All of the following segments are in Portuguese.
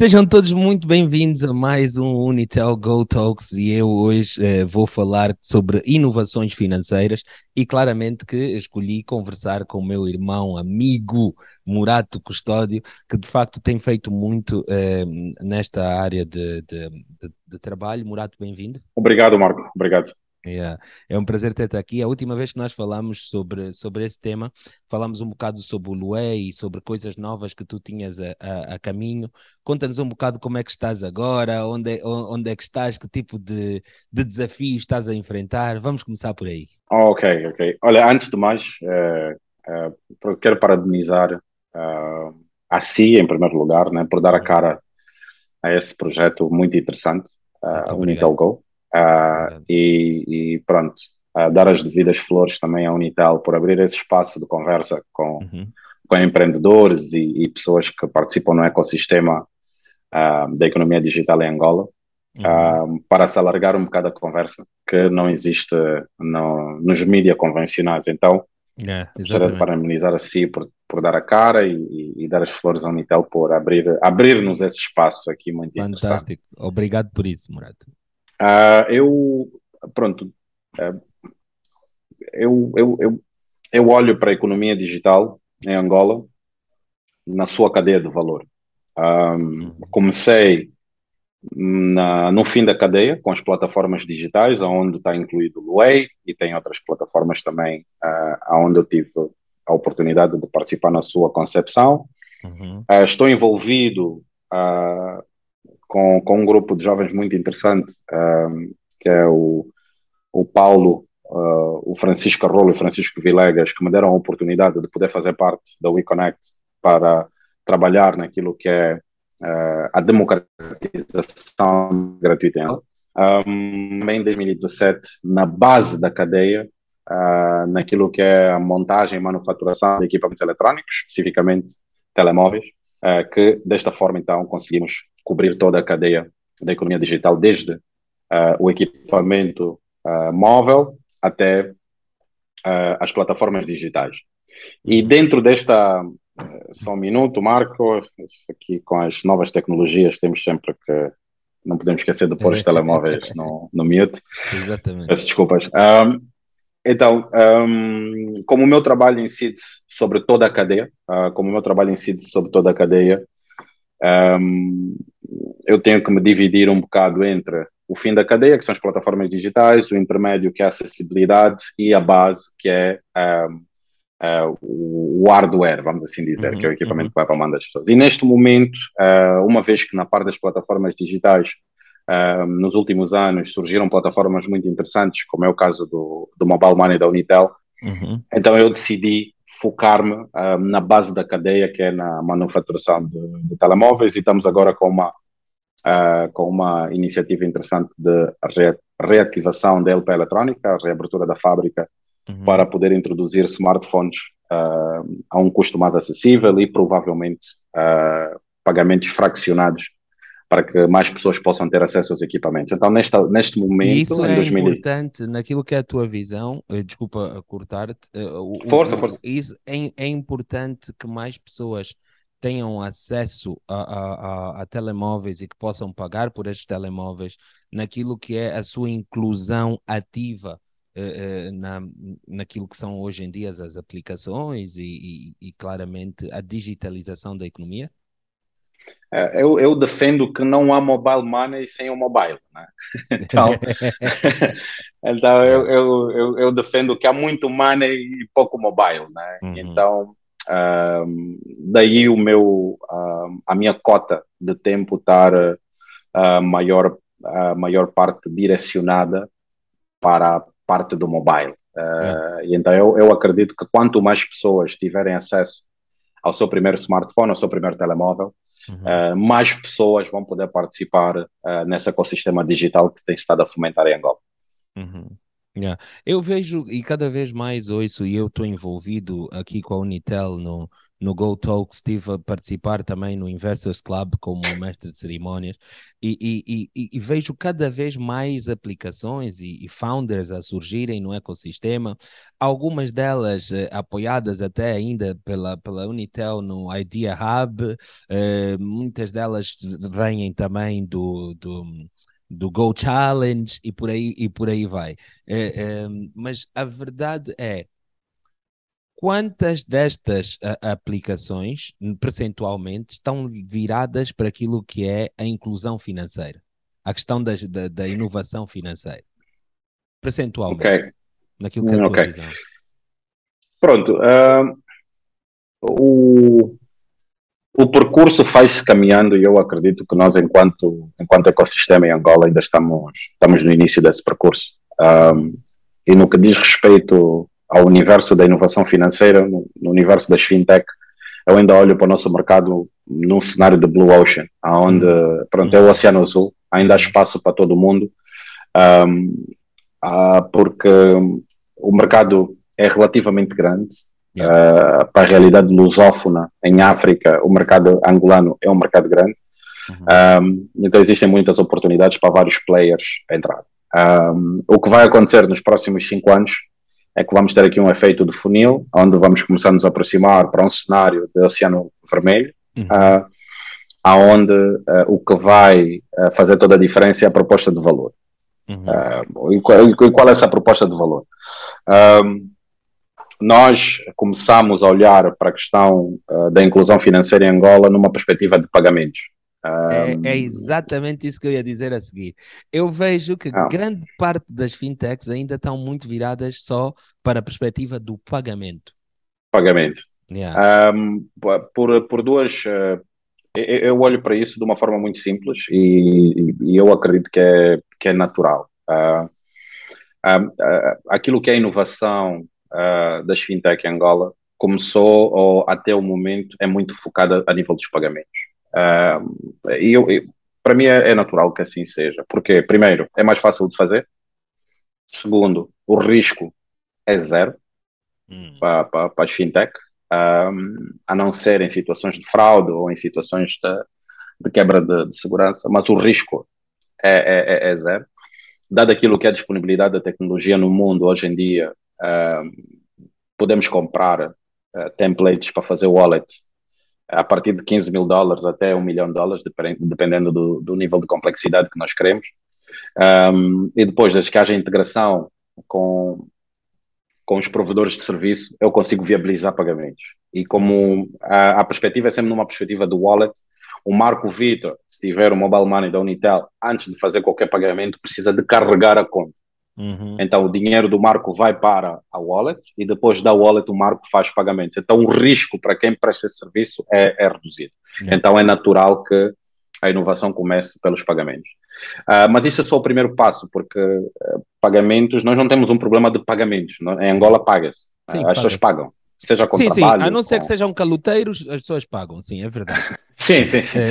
Sejam todos muito bem-vindos a mais um Unitel Go Talks e eu hoje eh, vou falar sobre inovações financeiras e claramente que escolhi conversar com o meu irmão, amigo Murato Custódio, que de facto tem feito muito eh, nesta área de, de, de, de trabalho. Murato, bem-vindo. Obrigado, Marco. Obrigado. Yeah. É um prazer ter-te aqui. A última vez que nós falamos sobre, sobre esse tema, falamos um bocado sobre o Lué e sobre coisas novas que tu tinhas a, a, a caminho. Conta-nos um bocado como é que estás agora, onde é, onde é que estás, que tipo de, de desafio estás a enfrentar. Vamos começar por aí. Ok, ok. Olha, antes de mais, uh, uh, quero parabenizar uh, a si, em primeiro lugar, né, por dar a cara a esse projeto muito interessante, uh, Unitel Go. Uh, e, e, pronto, uh, dar as devidas flores também à Unitel por abrir esse espaço de conversa com, uhum. com empreendedores e, e, pessoas que participam no ecossistema uh, da economia digital em Angola, uhum. para se alargar um bocado a conversa que não existe no, nos mídias convencionais. Então, yeah, gostaria de parabenizar a si por, por dar a cara e, e, dar as flores à Unitel por abrir, abrir-nos esse espaço aqui muito Fantástico. interessante. Obrigado por isso, Murato. Uh, eu, pronto, uh, eu, eu, eu, eu olho para a economia digital em Angola na sua cadeia de valor. Um, comecei na, no fim da cadeia com as plataformas digitais, onde está incluído o Way e tem outras plataformas também, uh, onde eu tive a oportunidade de participar na sua concepção. Uhum. Uh, estou envolvido uh, com, com um grupo de jovens muito interessante, um, que é o, o Paulo, uh, o Francisco Rolo e Francisco Vilegas, que me deram a oportunidade de poder fazer parte da WeConnect para trabalhar naquilo que é uh, a democratização gratuita. Um, em 2017, na base da cadeia, uh, naquilo que é a montagem e manufaturação de equipamentos eletrónicos, especificamente telemóveis, que desta forma então conseguimos cobrir toda a cadeia da economia digital, desde uh, o equipamento uh, móvel até uh, as plataformas digitais. E dentro desta, só um minuto, Marco, aqui com as novas tecnologias temos sempre que, não podemos esquecer de pôr os telemóveis no, no mute. Exatamente. Peço desculpas. Um, então, um, como o meu trabalho incide sobre toda a cadeia, uh, como o meu trabalho incide sobre toda a cadeia, um, eu tenho que me dividir um bocado entre o fim da cadeia, que são as plataformas digitais, o intermédio, que é a acessibilidade, e a base, que é um, uh, ah, o hardware, vamos assim dizer, uhum, que é o equipamento uhum. que vai para a mão das pessoas. E neste momento, uh, uma vez que na parte das plataformas digitais, uh, nos últimos anos, surgiram plataformas muito interessantes, como é o caso do, do Mobile Money da Unitel, uhum. então eu decidi focar-me uh, na base da cadeia, que é na manufaturação de, de telemóveis, e estamos agora com uma, uh, com uma iniciativa interessante de re reativação da LP eletrónica, a reabertura da fábrica, uhum. para poder introduzir smartphones uh, a um custo mais acessível e provavelmente pagamentos fraccionados para que mais pessoas possam ter acesso aos equipamentos. Então, nesta, neste momento, isso é 2000... importante naquilo que é a tua visão. Eh, desculpa cortar-te. Eh, força, força. Isso é, é importante que mais pessoas tenham acesso a, a, a, a, telemóveis e que possam pagar por estes telemóveis naquilo que é a sua inclusão ativa eh, eh na, naquilo que são hoje em dia as aplicações e, e, e claramente a digitalização da economia? É, eu, eu, defendo que não há mobile money sem o mobile. Né? Então, então eu, eu, eu, defendo que há muito money e pouco mobile. Né? Uhum. Então, um, daí o meu, um, a minha cota de tempo estar a maior, a maior parte direcionada para a parte do mobile. Uh, E então eu, eu acredito que quanto mais pessoas tiverem acesso ao seu primeiro smartphone, ao seu primeiro telemóvel, uhum. uh, mais pessoas vão poder participar uh, nesse ecossistema digital que tem estado a fomentar em Angola. Uhum. Yeah. Eu vejo e cada vez mais ouço, e eu estou envolvido aqui com a Unitel no, no Go Talk, estive a participar também no Investors Club como mestre de cerimônias e, e, e, e vejo cada vez mais aplicações e, founders a surgirem no ecossistema, algumas delas eh, apoiadas até ainda pela, pela Unitel no Idea Hub, eh, muitas delas vêm também do, do do Go Challenge e por aí, e por aí vai. É, é, mas a verdade é, quantas destas a, aplicações, percentualmente, estão viradas para aquilo que é a inclusão financeira? A questão das, da, da inovação financeira. Percentualmente. Okay. Naquilo que é a okay. tua visão. Pronto. Uh, o, o percurso faz-se caminhando e eu acredito que nós, enquanto, enquanto ecossistema em Angola, ainda estamos, estamos no início desse percurso. Um, e no que diz respeito ao universo da inovação financeira, no, no, universo das fintech, eu ainda olho para o nosso mercado num cenário de Blue Ocean, onde pronto, é o Oceano Azul, ainda há espaço para todo mundo, um, uh, porque o mercado é relativamente grande, Yeah. Uh, para a realidade lusófona em África, o mercado angolano é um mercado grande. Uhum. Um, então existem muitas oportunidades para vários players entrar. Um, o que vai acontecer nos próximos cinco anos é que vamos ter aqui um efeito de funil, onde vamos começar a nos aproximar para um cenário de Oceano Vermelho, uhum. uh, aonde uh, o que vai uh, fazer toda a diferença é a proposta de valor. Uhum. Uh, e, qual, e, qual, é essa proposta de valor? Nós começamos a olhar para a questão da inclusão financeira em Angola numa perspectiva de pagamentos. Um... É, é, exatamente isso que eu ia dizer a seguir. Eu vejo que ah. grande parte das fintechs ainda estão muito viradas só para a perspectiva do pagamento. Pagamento. Yeah. Um, por, por duas. Uh, eu olho para isso de uma forma muito simples e, e eu acredito que é, que é natural. Uh, uh, aquilo que é inovação uh, das fintech em Angola começou, ou até o momento, é muito focada a nível dos pagamentos. Uh, e eu, eu, para mim é, é, natural que assim seja, porque, primeiro, é mais fácil de fazer, segundo, o risco é zero hum. para, para, para as fintech, um, a não ser em situações de fraude ou em situações de, de quebra de, de, segurança, mas o risco é, é, é, é zero. Dado aquilo que é a disponibilidade da tecnologia no mundo hoje em dia, podemos comprar uh, templates para fazer wallet a partir de 15 mil dólares até um milhão de dólares, dependendo do, do nível de complexidade que nós queremos. Um, e depois, desde que haja integração com, com os provedores de serviço, eu consigo viabilizar pagamentos. E como a, a perspectiva é sempre numa perspectiva do wallet, o Marco Vitor, se tiver o mobile money da Unitel, antes de fazer qualquer pagamento, precisa de carregar a conta. Uhum. Então, o dinheiro do Marco vai para a wallet e depois da wallet o Marco faz pagamentos. Então, o risco para quem presta esse serviço é, é reduzido. Uhum. Então, é natural que a inovação comece pelos pagamentos. Uh, mas isso é só o primeiro passo, porque uh, pagamentos, nós não temos um problema de pagamentos. Não? Em Angola paga-se. As pessoas pagam seja com sim, trabalho. Sim, a não ser com... que sejam caloteiros, as pessoas pagam, sim, é verdade. sim, sim, sim.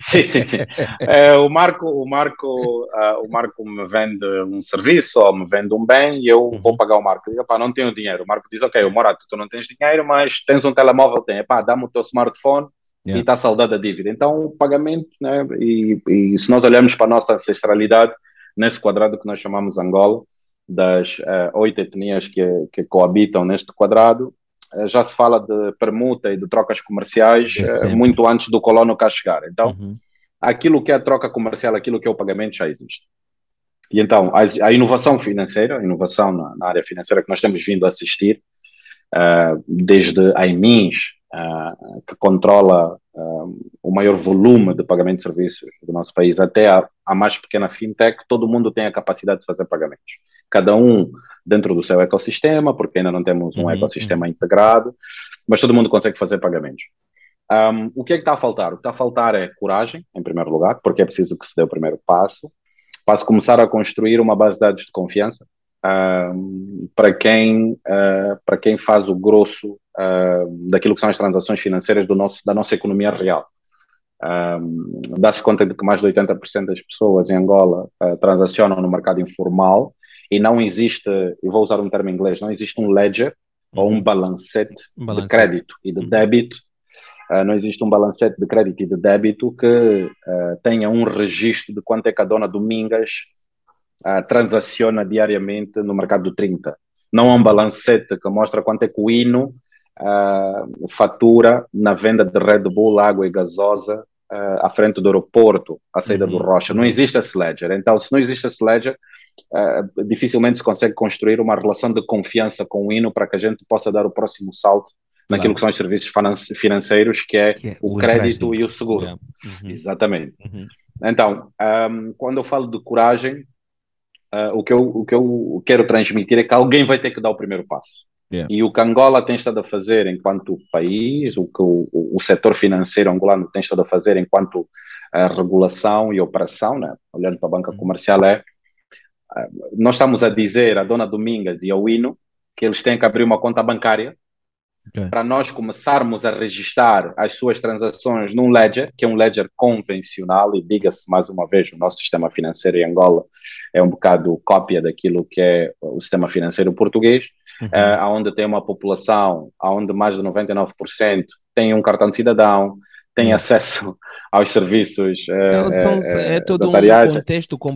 sim, sim, sim. É, o, Marco, o, Marco, uh, o Marco me vende um serviço ou me vende um bem e eu uhum. vou pagar o Marco. Digo, pá, não tenho dinheiro. O Marco diz, ok, o Morato, tu não tens dinheiro, mas tens um telemóvel, tem. Pá, dá-me o teu smartphone yeah. e está saldada a dívida. Então, o pagamento, né, e, e se nós olharmos para a nossa ancestralidade, nesse quadrado que nós chamamos Angola, das uh, oito etnias que, que coabitam neste quadrado, eh, já se fala de permuta e de trocas comerciais é uh, muito antes do colono cá chegar. Então, uhum. aquilo que é a troca comercial, aquilo que é o pagamento já existe. E então, a, a inovação financeira, a inovação na, na, área financeira que nós temos vindo a assistir, uh, desde a IMINS, uh, que controla o maior volume de pagamento de serviços do nosso país, até a, a mais pequena fintech, todo mundo tem a capacidade de fazer pagamentos. Cada um dentro do seu ecossistema, porque ainda não temos um uhum, ecossistema uhum. integrado, mas todo mundo consegue fazer pagamentos. Um, o que é que está a faltar? O que está a faltar é coragem, em primeiro lugar, porque é preciso que se dê o primeiro passo, para se começar a construir uma base de dados de confiança um, para, quem, uh, para quem faz o grosso uh, daquilo que são as transações financeiras do nosso, da nossa economia real. Um, Dá-se conta de que mais de 80% das pessoas em Angola uh, transacionam no mercado informal e não existe, eu vou usar um termo em inglês, não existe um ledger uhum. ou um balancete, balancete, de crédito e de uhum. débito uh, não existe um balancete de crédito e de débito que uh, tenha um registro de quanto é que a dona Domingas uh, transaciona diariamente no mercado do 30. Não há um balancete que mostra quanto é que o Hino fatura na venda de Red Bull, água e gasosa à frente do aeroporto, à saída uhum. do Rocha. Não existe esse ledger. Então, se não existe esse ledger, uh, dificilmente se consegue construir uma relação de confiança com o Hino para que a gente possa dar o próximo salto naquilo claro. que são os serviços financeiros, que é, que é o, o, crédito e o seguro. Yeah. Uhum. Exatamente. Uhum. Então, um, quando eu falo de coragem, uh, o, que eu, o que eu quero transmitir é que alguém vai ter que dar o primeiro passo. Yeah. E o que Angola tem estado a fazer enquanto país, o que o, o, setor financeiro angolano tem estado a fazer enquanto uh, regulação e operação, né? olhando para a banca uhum. comercial, é nós estamos a dizer à dona Domingas e ao Hino que eles têm que abrir uma conta bancária Okay. Para nós começarmos a registrar as suas transações num ledger, que é um ledger convencional, e diga-se mais uma vez, o nosso sistema financeiro em Angola é um bocado cópia daquilo que é o sistema financeiro português, uhum. uh, onde tem uma população onde mais de 99% tem um cartão de cidadão, tem uhum. acesso aos serviços uh, são, é todo um contexto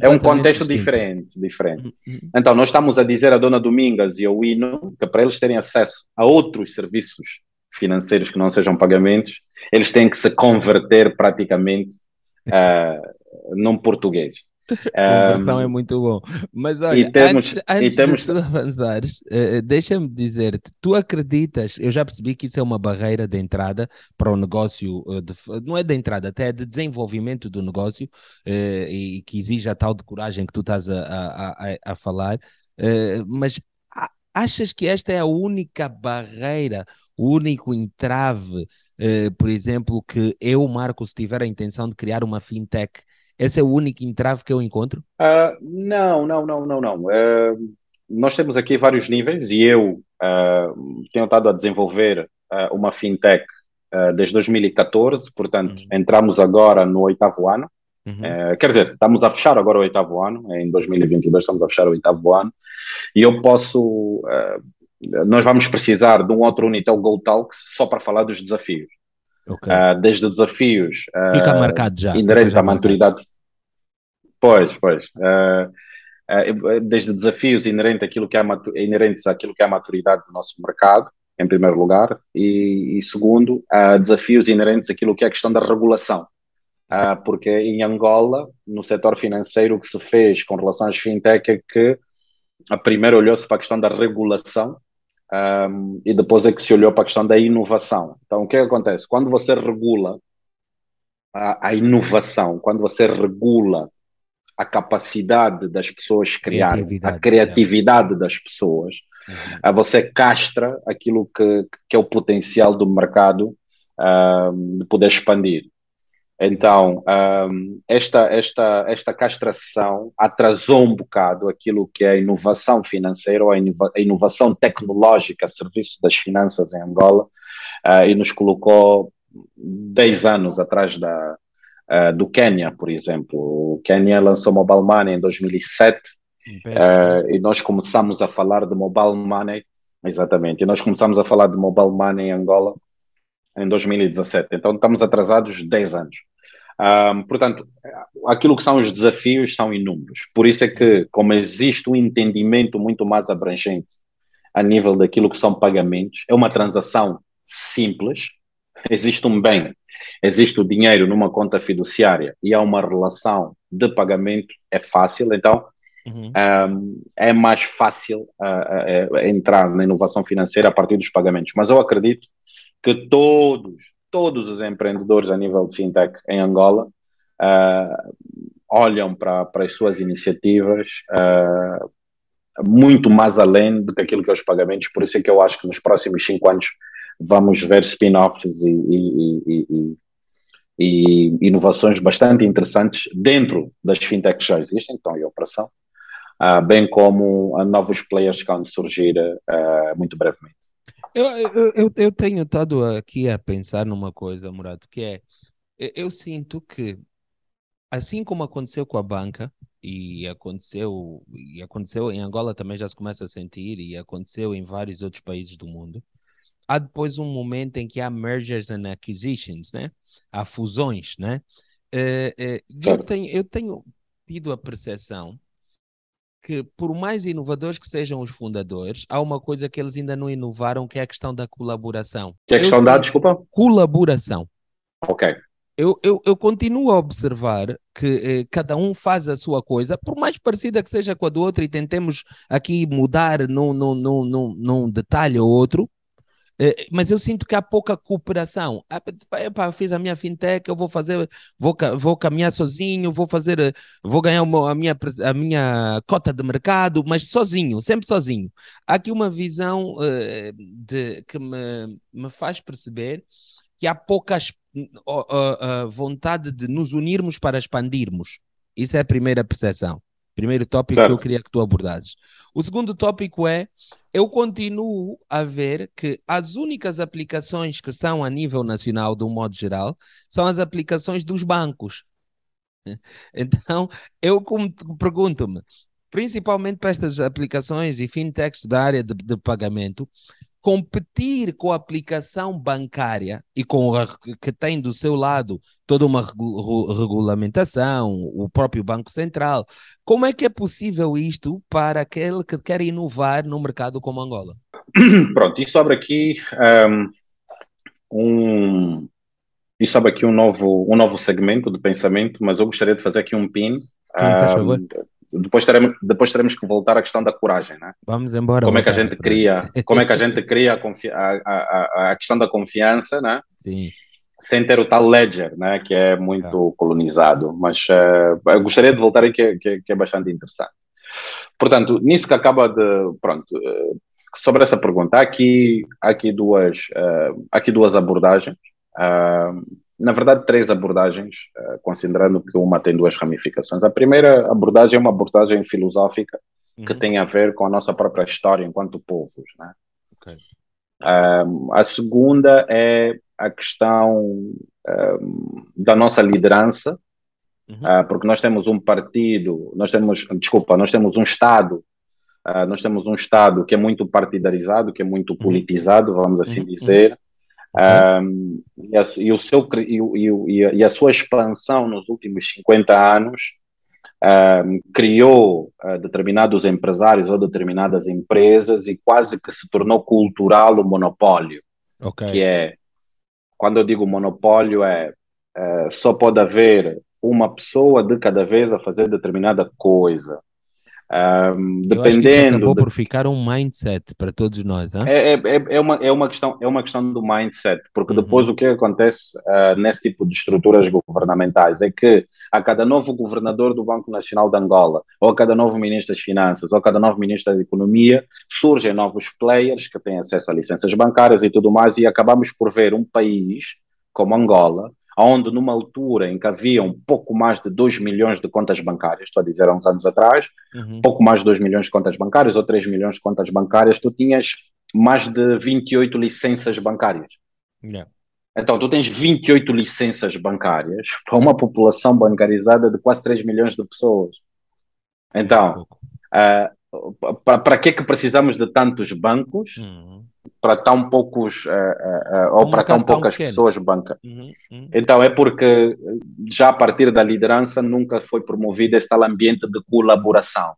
É um contexto distinto. diferente, diferente. Uhum, uhum. Então, nós estamos a dizer à dona Domingas e ao INO que para eles terem acesso a outros serviços financeiros que não sejam pagamentos, eles têm que se converter praticamente uh, num português. Conversão um, é muito bom. Mas olha, temos, antes, antes temos... de tu avançares, uh, deixa-me dizer-te, tu acreditas, eu já percebi que isso é uma barreira de entrada para o negócio, uh, de, não é de entrada, até de desenvolvimento do negócio, uh, e que exige a tal de coragem que tu estás a, a, a, a falar, mas achas que esta é a única barreira, o único entrave, por exemplo, que eu, Marcos, tiver a intenção de criar uma fintech, esse é o único entrave que eu encontro? Uh, não, não, não, não, não. Uh, nós temos aqui vários níveis e eu uh, tenho estado a desenvolver uma fintech desde 2014, portanto, uhum. entramos agora no oitavo ano. Uhum. quer dizer, estamos a fechar agora o oitavo ano, em 2022 estamos a fechar o oitavo ano, e eu posso. nós vamos precisar de um outro Unitel Go Talks só para falar dos desafios. Okay. Uh, desde desafios uh, Fica marcado já. inerentes à maturidade. Pois, pois. Uh, desde desafios inerentes àquilo, que é inerentes àquilo que é a maturidade do nosso mercado, em primeiro lugar, e, e segundo, desafios inerentes àquilo que é a questão da regulação. porque em Angola, no setor financeiro, o que se fez com relação às fintech é que a primeiro olhou-se para a questão da regulação um, e depois é que se olhou para a questão da inovação. Então, o que, é que acontece? Quando você regula a, a, inovação, quando você regula a capacidade das pessoas criar, a criatividade é. das pessoas, uhum. você castra aquilo que, que é o potencial do mercado de poder expandir. Então, um, esta, esta, esta castração atrasou um bocado aquilo que é a inovação financeira ou a, inova, a inovação tecnológica a serviço das finanças em Angola uh, e nos colocou 10 anos atrás da, uh, do Quênia, por exemplo. O Quênia lançou Mobile Money em 2007 uh, e nós começamos a falar de Mobile Money, exatamente, e nós começamos a falar de Mobile Money em Angola em 2017. Então estamos atrasados 10 anos. Um, portanto, aquilo que são os desafios são inúmeros. Por isso é que, como existe um entendimento muito mais abrangente a nível daquilo que são pagamentos, é uma transação simples, existe um bem, existe o dinheiro numa conta fiduciária e há uma relação de pagamento, é fácil, então uhum. um, é mais fácil uh, uh, entrar na inovação financeira a partir dos pagamentos. Mas eu acredito que todos, todos os empreendedores a nível de fintech em Angola uh, olham para, para as suas iniciativas uh, muito mais além do que aquilo que é os pagamentos. Por isso é que eu acho que nos próximos cinco anos vamos ver spin-offs e, e, e, e, inovações bastante interessantes dentro das fintechs que já existem, estão em operação, uh, bem como novos players que vão surgir muito brevemente. Eu, eu, eu, eu tenho estado aqui a pensar numa coisa, Murato, que é, eu sinto que, assim como aconteceu com a banca, e aconteceu, e aconteceu em Angola também já se começa a sentir, e aconteceu em vários outros países do mundo, há depois um momento em que há mergers and acquisitions, né? Há fusões, né? Uh, uh, eu, tenho, eu tenho tido a percepção que, por mais inovadores que sejam os fundadores, há uma coisa que eles ainda não inovaram, que é a questão da colaboração. Que é a questão da, desculpa? Colaboração. Ok. Eu, eu, eu continuo a observar que eh, cada um faz a sua coisa, por mais parecida que seja com a do outro, e tentemos aqui mudar num, num, num, num detalhe ou outro, mas eu sinto que há pouca cooperação. Ah, epa, fiz a minha fintech, eu vou fazer, vou, vou caminhar sozinho, vou fazer, eh, vou ganhar uma, a, minha, a minha cota de mercado, mas sozinho, sempre sozinho. Há aqui uma visão uh, de, que me, me faz perceber que há pouca uh, uh, vontade de nos unirmos para expandirmos. Isso é a primeira percepção. Primeiro tópico certo. que eu queria que tu abordasses. O segundo tópico é eu continuo a ver que as únicas aplicações que são a nível nacional, de um modo geral, são as aplicações dos bancos. Então, eu pergunto-me, principalmente para estas aplicações e fintechs da área de, de pagamento, competir com a aplicação bancária e com a, que tem do seu lado toda uma regu regulamentação, o próprio Banco Central. Como é que é possível isto para aquele que quer inovar no mercado como Angola? Pronto, e sobre aqui um, e sobre aqui um novo, um novo segmento de pensamento, mas eu gostaria de fazer aqui um pin. Sim, um, depois teremos, depois teremos que voltar à questão da coragem, né? Vamos embora. Como é que a gente cria, como é que a gente cria a, a, a, questão da confiança, né? Sim. Sem ter o tal ledger, né? Que é muito é. colonizado. Mas uh, eu gostaria de voltar aí que, que, que, é bastante interessante. Portanto, nisso que acaba de, pronto, uh, sobre essa pergunta, há aqui, há aqui duas, uh, aqui duas abordagens. Uh, na verdade, três abordagens, uh, considerando que uma tem duas ramificações. A primeira abordagem é uma abordagem filosófica uhum. que tem a ver com a nossa própria história enquanto povos. Né? Okay. Um, a segunda é a questão um, da nossa liderança, uhum. uh, porque nós temos um partido, nós temos, desculpa, nós temos um Estado, uh, nós temos um Estado que é muito partidarizado, que é muito uhum. politizado, vamos assim uhum. dizer, um, e, a, e, o seu, e, e, e, a sua expansão nos últimos 50 anos um, criou uh, determinados empresários ou determinadas empresas e quase que se tornou cultural o monopólio. Okay. Que é, quando eu digo monopólio, é uh, só pode haver uma pessoa de cada vez a fazer determinada coisa. Um, dependendo. acabou de... por ficar um mindset para todos nós. Hein? É, é, é, uma, é, uma questão, é uma questão do mindset, porque uhum. depois o que acontece uh, nesse tipo de estruturas governamentais é que a cada novo governador do Banco Nacional de Angola, ou a cada novo ministro das Finanças, ou a cada novo ministro da Economia, surgem novos players que têm acesso a licenças bancárias e tudo mais, e acabamos por ver um país como Angola onde numa altura em que havia um pouco mais de 2 milhões de contas bancárias, estou a dizer há uns anos atrás, uhum. pouco mais de 2 milhões de contas bancárias ou 3 milhões de contas bancárias, tu tinhas mais de 28 licenças bancárias. Yeah. Então, tu tens 28 licenças bancárias para uma população bancarizada de quase 3 milhões de pessoas. Então, uh, para que é que precisamos de tantos bancos? Uhum para tão poucos uh, uh, ou para tão poucas pequeno. pessoas banca. Uhum, uhum. Então é porque já a partir da liderança nunca foi promovido esse tal ambiente de colaboração.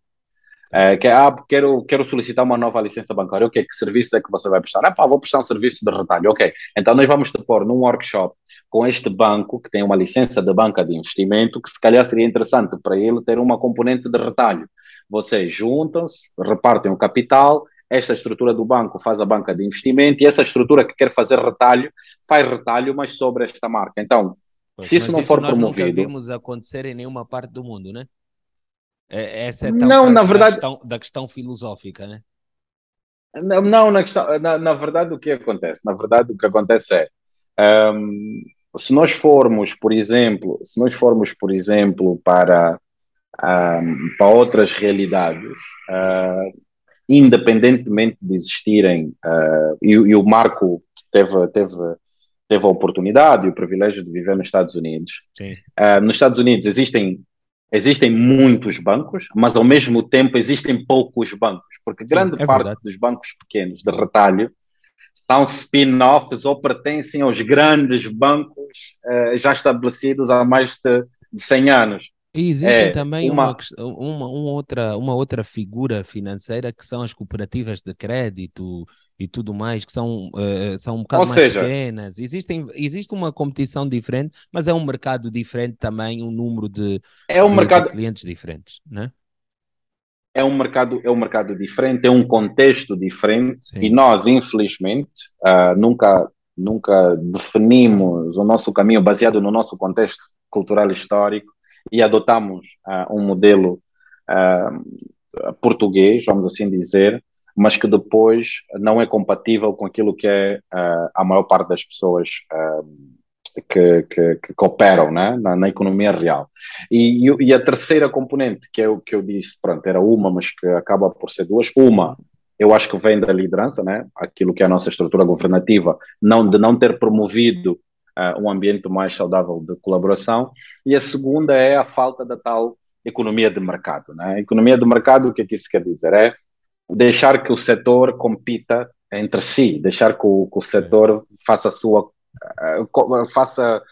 É, que ah, quero, quero solicitar uma nova licença bancária. Ok, que serviço é que você vai prestar? Ah, pá, vou prestar um serviço de retalho. Ok, então nós vamos te pôr num workshop com este banco que tem uma licença de banca de investimento, que se calhar seria interessante para ele ter uma componente de retalho. Vocês juntam-se, repartem o capital esta estrutura do banco faz a banca de investimento e essa estrutura que quer fazer retalho faz retalho, mas sobre esta marca. Então, pois, se isso não isso for nós promovido. Nunca vimos acontecer em nenhuma parte do mundo, né? É, essa é não, na verdade, da questão, da questão filosófica, né? Não, não na, questão, na, na, verdade, o que acontece? Na verdade, o que acontece é um, se nós formos, por exemplo, se nós formos, por exemplo, para, um, para outras realidades, uh, independentemente de existirem, uh, e, e, o Marco teve, teve, teve a oportunidade e o privilégio de viver nos Estados Unidos. Uh, nos Estados Unidos existem, existem muitos bancos, mas ao mesmo tempo existem poucos bancos, porque grande Sim, é parte verdade. dos bancos pequenos de retalho são spin-offs ou pertencem aos grandes bancos uh, já estabelecidos há mais de, de 100 anos. E existe é também uma... Uma, uma, uma, outra, uma outra figura financeira que são as cooperativas de crédito e tudo mais, que são, uh, são um bocado Ou mais seja, pequenas. Existem, existe uma competição diferente, mas é um mercado diferente também, um número de, é um de, mercado... de clientes diferentes, né? É um mercado, é um mercado diferente, é um contexto diferente Sim. e nós, infelizmente, uh, nunca, nunca definimos o nosso caminho baseado no nosso contexto cultural histórico e adotamos uh, um modelo uh, português, vamos assim dizer, mas que depois não é compatível com aquilo que é uh, a maior parte das pessoas que, que, que, cooperam né? na, na, economia real. E, e, a terceira componente, que é o que eu disse, pronto, era uma, mas que acaba por ser duas. Uma, eu acho que vem da liderança, né? aquilo que é a nossa estrutura governativa, não, de não ter promovido uh, um ambiente mais saudável de colaboração, e a segunda é a falta da tal economia de mercado. Né? Economia de mercado, o que é que isso quer dizer? É deixar que o setor compita entre si, deixar que o, que o setor faça a sua. Uh, faça.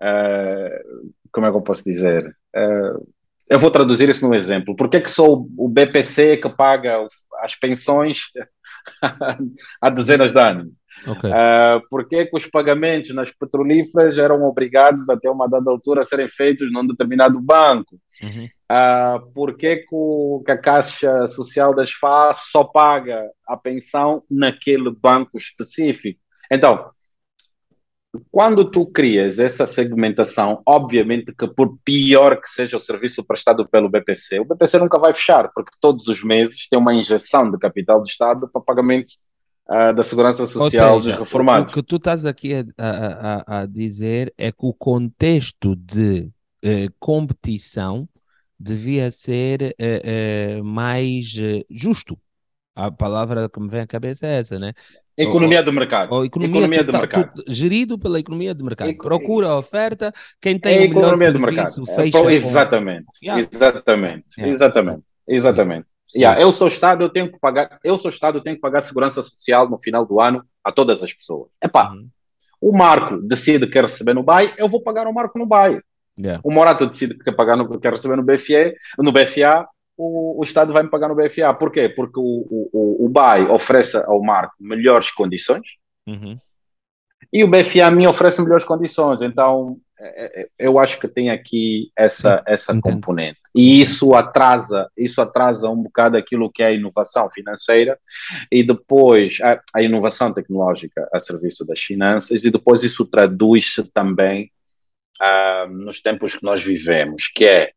Uh, como é que eu posso dizer? eu vou traduzir isso num exemplo. Por que, é que só o BPC que paga as pensões há dezenas de anos? Okay. Uh, porque que os pagamentos nas petrolíferas eram obrigados até uma dada altura a serem feitos num determinado banco? Uhum. Uh, porque que, o, que a Caixa Social das FA só paga a pensão naquele banco específico? Então, quando tu crias essa segmentação, obviamente que por pior que seja o serviço prestado pelo BPC, o BPC nunca vai fechar, porque todos os meses tem uma injeção de capital do Estado para pagamento uh, da Segurança Social seja, dos reformados. O que tu estás aqui a, a, a, dizer é que o contexto de uh, competição devia ser uh, mais justo. A palavra que me vem à cabeça é essa, né? Economia do mercado. Ou economia, economia do mercado. gerido pela economia do mercado. Procura a oferta, quem tem é o melhor serviço do mercado. fecha. É, exatamente, com... yeah. exatamente, yeah. exatamente, exatamente. Yeah, eu sou Estado, eu tenho que pagar, eu sou Estado, eu tenho que pagar segurança social no final do ano a todas as pessoas. Epá, uhum. o Marco decide que quer receber no BAI, eu vou pagar o Marco no BAI. Yeah. O Morato decide que quer pagar no, quer receber no BFA, no BFA, o, o Estado vai me pagar no BFA. Por quê? Porque o, o, o BAI oferece ao Marco melhores condições uhum. e o BFA me oferece melhores condições. Então, eu acho que tem aqui essa, essa componente. E isso atrasa, isso atrasa um bocado aquilo que é a inovação financeira e depois a, a inovação tecnológica a serviço das finanças e depois isso traduz-se também uh, nos tempos que nós vivemos, que é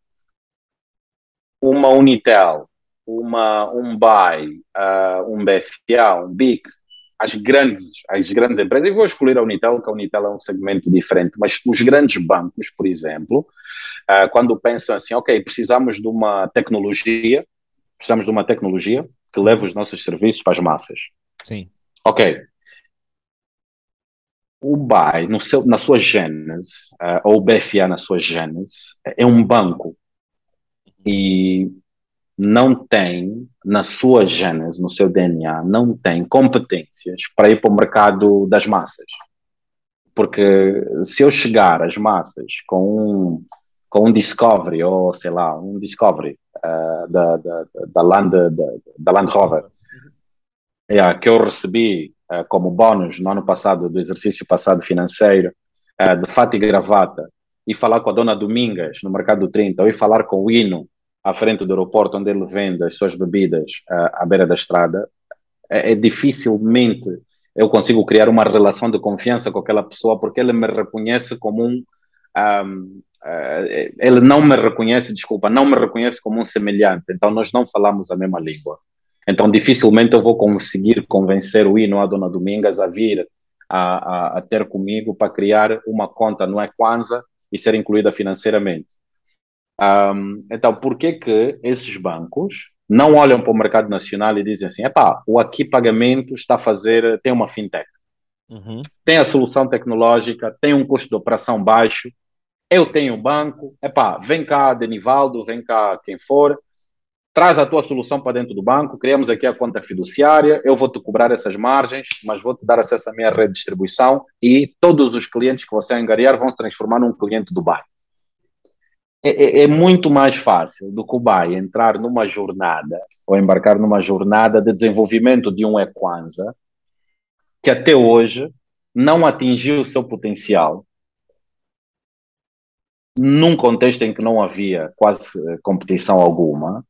uma Unitel, uma, um BAI, uh, um BFA, um BIC, as grandes, as grandes empresas, e vou escolher a Unitel, que a Unitel é um segmento diferente, mas os grandes bancos, por exemplo, uh, quando pensam assim, ok, precisamos de uma tecnologia, precisamos de uma tecnologia que leve os nossos serviços para as massas. Sim. Ok. O seu, na sua gênese, uh, ou o BFA na sua gênese, é um banco. E não tem, na sua gênese, no seu DNA, não tem competências para ir para o mercado das massas. Porque se eu chegar às massas com um, com um Discovery, ou sei lá, um Discovery uh, da, da, da, Land, da, da Land Rover, yeah, que eu recebi uh, como bónus no ano passado, do exercício passado financeiro, uh, de fato e gravata, e falar com a dona Domingas no mercado do 30, ou ir falar com o Hino à frente do aeroporto onde ele vende as suas bebidas uh, à beira da estrada, é, é, dificilmente eu consigo criar uma relação de confiança com aquela pessoa porque ele me reconhece como um, um uh, ele não me reconhece, desculpa, não me reconhece como um semelhante, então nós não falamos a mesma língua. Então dificilmente eu vou conseguir convencer o Ino, a Dona Domingas, a vir a, a, a ter comigo para criar uma conta no Equanza e ser incluída financeiramente. Um, então, por que que esses bancos não olham para o mercado nacional e dizem assim, epá, o Aqui Pagamento está a fazer, tem uma fintech, uhum. tem a solução tecnológica, tem um custo de operação baixo, eu tenho um banco, epá, vem cá Denivaldo, vem cá quem for, traz a tua solução para dentro do banco, criamos aqui a conta fiduciária, eu vou-te cobrar essas margens, mas vou-te dar acesso à minha rede de distribuição e todos os clientes que você angariar vão se transformar num cliente do BAI. É, é, é, muito mais fácil do que o BAI entrar numa jornada ou embarcar numa jornada de desenvolvimento de um Equanza que até hoje não atingiu o seu potencial num contexto em que não havia quase competição alguma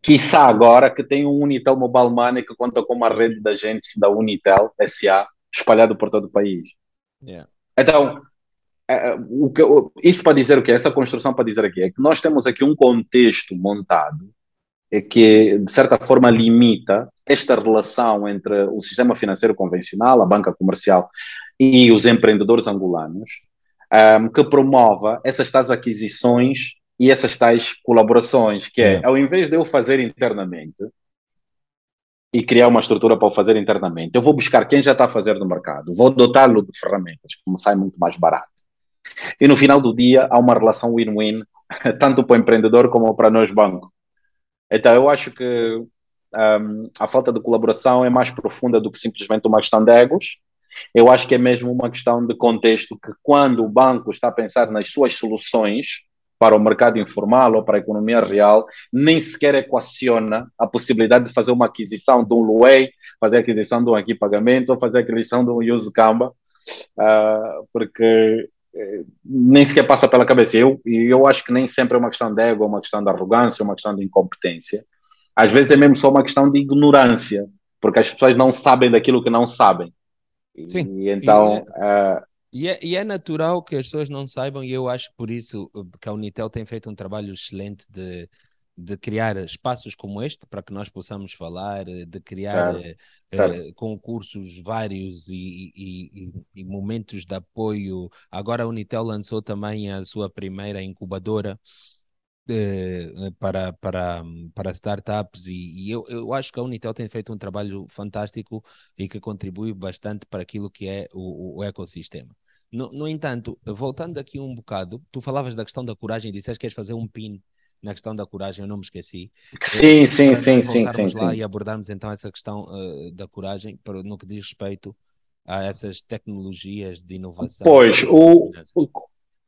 quiçá agora que tem um Unitel Mobile Money que conta com uma rede de agentes da Unitel SA espalhado por todo o país. Yeah. Então, o que, isso para dizer o que? Essa construção para dizer aqui é que nós temos aqui um contexto montado que, de certa forma, limita esta relação entre o sistema financeiro convencional, a banca comercial e os empreendedores angolanos, um, que promova essas tais aquisições e essas tais colaborações, que é, é, ao invés de eu fazer internamente e criar uma estrutura para o fazer internamente, eu vou buscar quem já está a fazer no mercado, vou dotá-lo de ferramentas, como sai muito mais barato. E no final do dia há uma relação win-win, tanto para o empreendedor como para nós banco. Então eu acho que um, a falta de colaboração é mais profunda do que simplesmente uma questão de egos. Eu acho que é mesmo uma questão de contexto que quando o banco está a pensar nas suas soluções, para o mercado informal ou para a economia real, nem sequer equaciona a possibilidade de fazer uma aquisição de um Luei, fazer aquisição de um aqui ou fazer aquisição de um use uh, porque uh, nem sequer passa pela cabeça. Eu, e eu acho que nem sempre é uma questão de ego, uma questão de arrogância, uma questão de incompetência. Às vezes é mesmo só uma questão de ignorância, porque as pessoas não sabem daquilo que não sabem. Sim. E então. E... Uh, e é, e é, natural que as pessoas não saibam, e eu acho por isso que a Unitel tem feito um trabalho excelente de, de criar espaços como este para que nós possamos falar, uh, de criar uh, certo. concursos vários e, e, e, momentos de apoio. Agora a Unitel lançou também a sua primeira incubadora. para, para, para startups e, e eu, eu acho que a Unitel tem feito um trabalho fantástico e que contribui bastante para aquilo que é o, o ecossistema. No, no entanto, voltando aqui um bocado, tu falavas da questão da coragem e disseste que queres fazer um pin na questão da coragem, eu não me esqueci. Sim, eh, sim, sim, sim, sim, lá sim. E abordarmos então essa questão uh, da coragem para, no que diz respeito a essas tecnologias de inovação. Pois, o, o,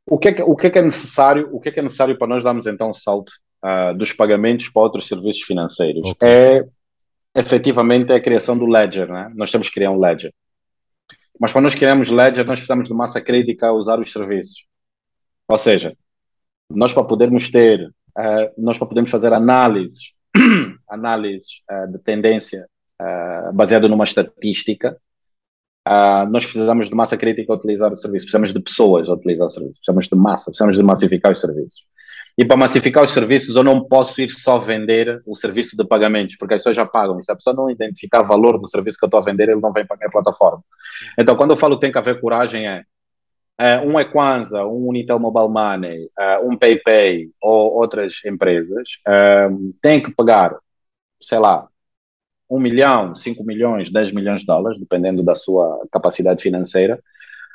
o, que é que, o que é que é necessário, o que é que é necessário para nós darmos então o salto uh, dos pagamentos para outros serviços financeiros? Okay. É efetivamente a criação do ledger, né? Nós temos que criar um ledger. Mas quando nós queremos ledger, nós precisamos de massa crítica a usar os serviços. Ou seja, nós para podermos ter, uh, nós para podermos fazer análises, análises uh, de tendência uh, baseado numa estatística, nós precisamos de massa crítica a utilizar o serviço, precisamos de pessoas a utilizar o serviço, precisamos de massa, precisamos de massificar os serviços. E para massificar os serviços, eu não posso ir só vender o serviço de pagamentos, porque as pessoas já pagam. E se a pessoa não identificar valor do serviço que eu estou a vender, ele não vem para a minha plataforma. Então, quando eu falo que tem que haver coragem, é, é um Equanza, um Unitel Mobile Money, é, um PayPay ou outras empresas é, têm que pagar, sei lá, um milhão, cinco milhões, dez milhões de dólares, dependendo da sua capacidade financeira,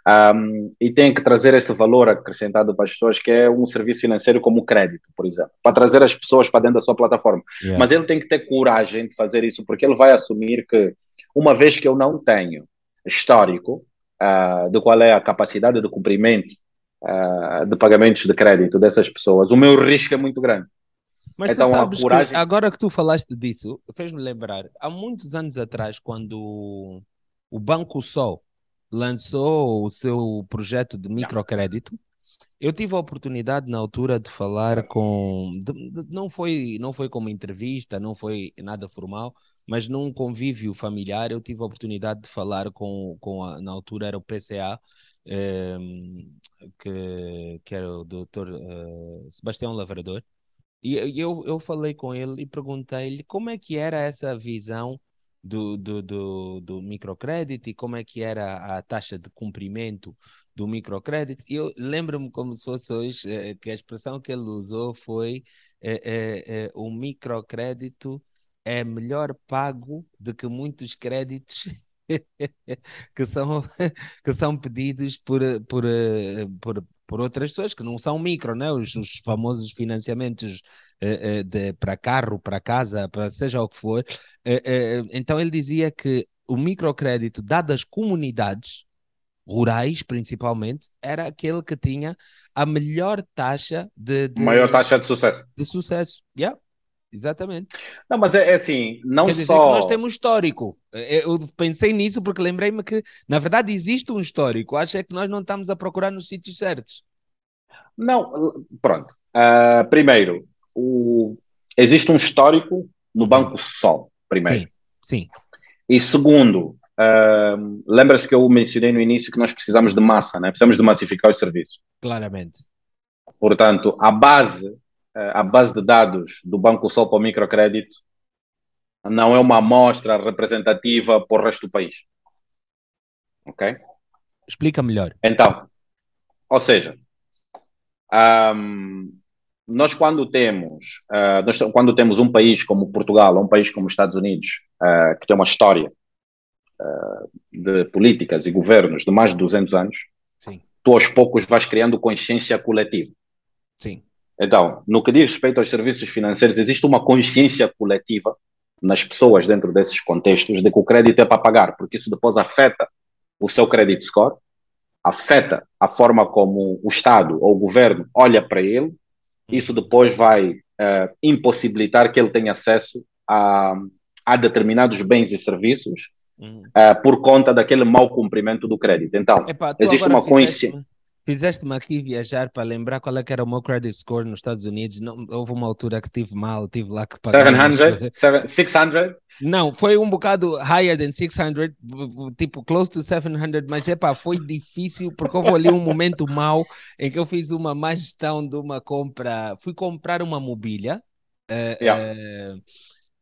um, e tem que trazer este valor acrescentado para as pessoas, que é um serviço financeiro como o crédito, por exemplo, para trazer as pessoas para dentro da sua plataforma. Yeah. Mas ele tem que ter coragem de fazer isso, porque ele vai assumir que, uma vez que eu não tenho histórico uh, de qual é a capacidade de cumprimento uh, de pagamentos de crédito dessas pessoas, o meu risco é muito grande. Mas então, sabes coragem... que agora que tu falaste disso, fez-me lembrar, há muitos anos atrás, quando o Banco Sol lançou o seu projeto de microcrédito. Eu tive a oportunidade na altura de falar com, de, de, não foi não foi como entrevista, não foi nada formal, mas num convívio familiar eu tive a oportunidade de falar com, com a, na altura era o PCA, eh, que, que era o doutor eh, Sebastião Lavrador, e eu, eu falei com ele e perguntei-lhe como é que era essa visão do, do, do, do microcrédito e como é que era a taxa de cumprimento do microcrédito. Eu lembro-me como se fosse hoje eh, que a expressão que ele usou foi eh, eh, o microcrédito é melhor pago do que muitos créditos que são, que são pedidos por, por, por por outras pessoas que não são micro, né? os, os famosos financiamentos uh, uh, de, para carro, para casa, para seja o que for. Uh, então ele dizia que o microcrédito dado às comunidades rurais, principalmente, era aquele que tinha a melhor taxa de, de maior taxa de sucesso. De sucesso, yeah. Exatamente. Não, mas é, é assim, não Quer só. nós temos histórico. Eu pensei nisso porque lembrei-me que, na verdade, existe um histórico. Acho é que nós não estamos a procurar nos sítios certos. Não, pronto. Uh, primeiro, o... existe um histórico no Banco Sol, primeiro. Sim. sim. E segundo, uh, lembra-se que eu mencionei no início que nós precisamos de massa, né? precisamos de massificar os serviços. Claramente. Portanto, a base a base de dados do Banco Sol para o microcrédito não é uma amostra representativa para o resto do país. Ok? Explica melhor. Então, ou seja, um, nós quando temos uh, nós, quando temos um país como Portugal, ou um país como os Estados Unidos, uh, que tem uma história uh, de políticas e governos de mais de 200 anos, Sim. tu aos poucos vais criando consciência coletiva. Sim. Então, no que diz respeito aos serviços financeiros, existe uma consciência coletiva nas pessoas dentro desses contextos de que o crédito é para pagar, porque isso depois afeta o seu credit score, afeta a forma como o Estado ou o governo olha para ele, isso depois vai uh, impossibilitar que ele tenha acesso a, a determinados bens e serviços uh, por conta daquele mau cumprimento do crédito. Então, Epa, existe uma consciência. Fizeste-me aqui viajar para lembrar qual é que era o meu credit score nos Estados Unidos. Não, houve uma altura que estive mal, tive lá que pagar. 700? 600? Não, foi um bocado higher than 600, tipo close to 700, mas epá, foi difícil porque houve ali um momento mau em que eu fiz uma má gestão de uma compra. Fui comprar uma mobília uh, yeah. uh,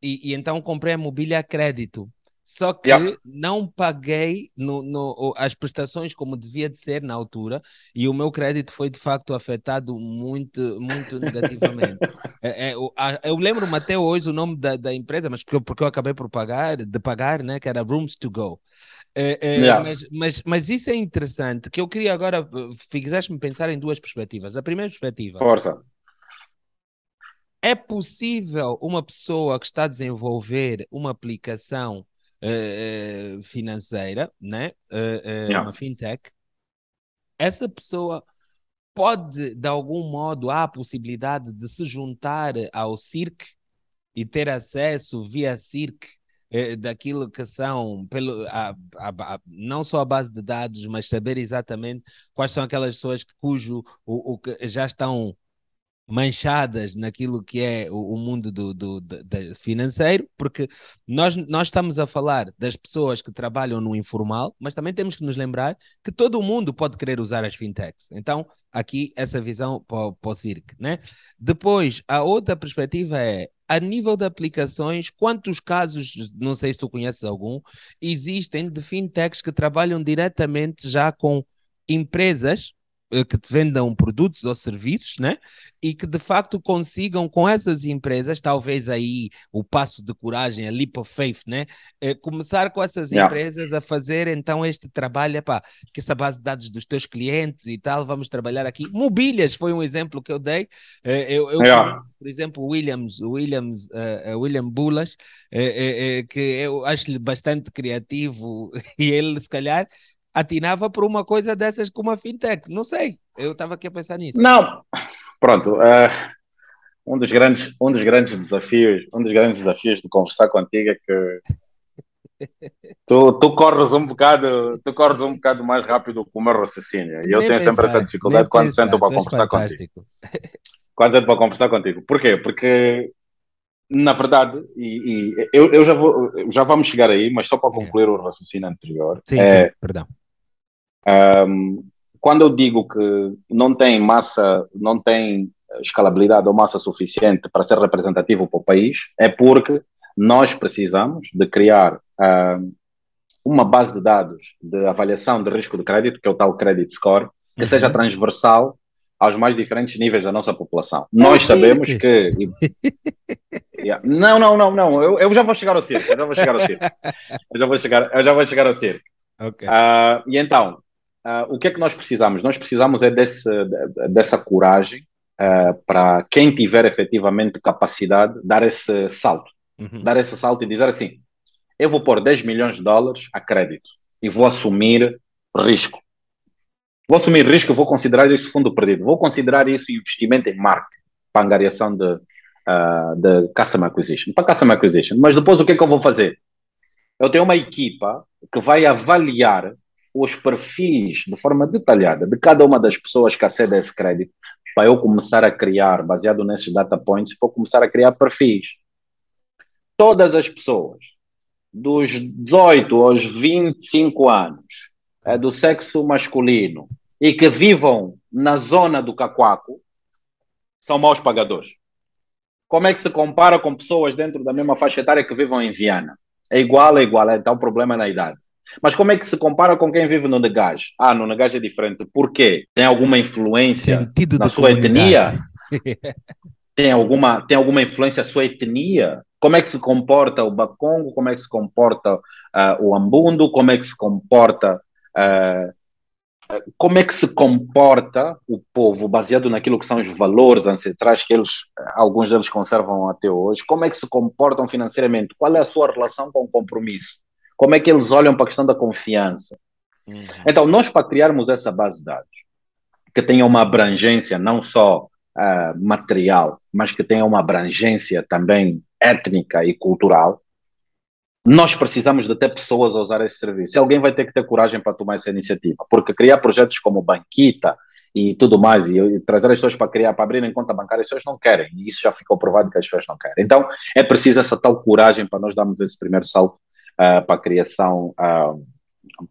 e, e então comprei a mobília a crédito. Só que yeah. não paguei no, no, as prestações como devia de ser na altura e o meu crédito foi de facto afetado muito, muito negativamente. é, é, eu, eu lembro-me até hoje o nome da, da empresa, mas porque, porque eu acabei por pagar, de pagar, né, que era Rooms to Go. É, é, yeah. mas, mas, mas isso é interessante, que eu queria agora, fizeste-me pensar em duas perspectivas. A primeira perspectiva... Força. É possível uma pessoa que está a desenvolver uma aplicação uh, financeira, né? Uh, yeah. uma fintech, essa pessoa pode, de algum modo, há a possibilidade de se juntar ao CIRC e ter acesso via CIRC daquilo que são, pelo, a, a, a, não só a base de dados, mas saber exatamente quais são aquelas pessoas que, cujo o, o que já estão manchadas naquilo que é o, o mundo do, do, do, do, financeiro, porque nós, nós estamos a falar das pessoas que trabalham no informal, mas também temos que nos lembrar que todo mundo pode querer usar as fintechs. Então, aqui essa visão para, para o CIRC. Né? Depois, a outra perspectiva é a nível de aplicações, quantos casos, não sei se tu conheces algum, existem de fintechs que trabalham diretamente já com empresas que te vendam produtos ou serviços, né? E que de facto consigam com essas empresas, talvez aí o passo de coragem, a leap of faith, né? É, começar com essas yeah. empresas a fazer então este trabalho, epá, que essa base de dados dos teus clientes e tal, vamos trabalhar aqui. Mobílias foi um exemplo que eu dei. É, eu, eu yeah. por exemplo, Williams, Williams, uh, William Bulas, uh, que eu acho-lhe bastante criativo e ele se calhar atinava por uma coisa dessas como a fintech. Não sei, eu estava aqui a pensar nisso. Não, pronto. Uh, um, dos grandes, um dos grandes desafios, um dos grandes desafios de conversar contigo é que tu, tu corres um bocado, tu corres um bocado mais rápido com o meu raciocínio. E eu tenho pensar, sempre essa dificuldade quando pensar, sento para conversar fantástico. contigo. Quando sento para conversar contigo. Porquê? Porque na verdade, e, e, eu, eu já, vou, já vamos chegar aí, mas só para concluir é. o raciocínio anterior. Sim, é, sim, perdão. Um, quando eu digo que não tem massa, não tem escalabilidade ou massa suficiente para ser representativo para o país, é porque nós precisamos de criar um, uma base de dados de avaliação de risco de crédito, que é o tal credit score, que uhum. seja transversal aos mais diferentes níveis da nossa população. Nós sabemos que. yeah. Não, não, não, não. Eu, eu já vou chegar ao circo. Eu já vou chegar ao circo. Eu já vou chegar, eu já vou chegar ao circo. Okay. Uh, e então, uh, o que é que nós precisamos? Nós precisamos é desse, dessa coragem uh, para quem tiver efetivamente capacidade dar esse salto. Uhum. Dar esse salto e dizer assim: eu vou pôr 10 milhões de dólares a crédito e vou assumir risco. Vou assumir risco, vou considerar isso fundo perdido, vou considerar isso investimento em marketing para angariação de, uh, de customer acquisition, para customer acquisition. Mas depois o que é que eu vou fazer? Eu tenho uma equipa que vai avaliar os perfis de forma detalhada de cada uma das pessoas que acedem a esse crédito para eu começar a criar, baseado nesses data points, para eu começar a criar perfis. Todas as pessoas dos 18 aos 25 anos é, do sexo masculino e que vivam na zona do Cacoaco são maus pagadores. Como é que se compara com pessoas dentro da mesma faixa etária que vivam em Viana? É igual, é igual, então o problema é na idade. Mas como é que se compara com quem vive no Negaj? Ah, no Negaj é diferente. Por quê? Tem alguma influência Sentido na sua comunidade. etnia? tem, alguma, tem alguma influência na sua etnia? Como é que se comporta o Bakongo? Como é que se comporta uh, o Ambundo? Como é que se comporta uh, como é que se comporta o povo baseado naquilo que são os valores ancestrais que eles, alguns deles conservam até hoje, como é que se comportam financeiramente, qual é a sua relação com o compromisso, como é que eles olham para a questão da confiança. Uhum. Então, nós para criarmos essa base de dados, que tenha uma abrangência não só uh, material, mas que tenha uma abrangência também étnica e cultural, nós precisamos de ter pessoas a usar esse serviço. E alguém vai ter que ter coragem para tomar essa iniciativa, porque criar projetos como Banquita e tudo mais, e, e trazer as pessoas para criar, para abrirem conta bancária, as pessoas não querem, e isso já ficou provado que as pessoas não querem. Então, é preciso essa tal coragem para nós darmos esse primeiro salto uh, para a criação uh,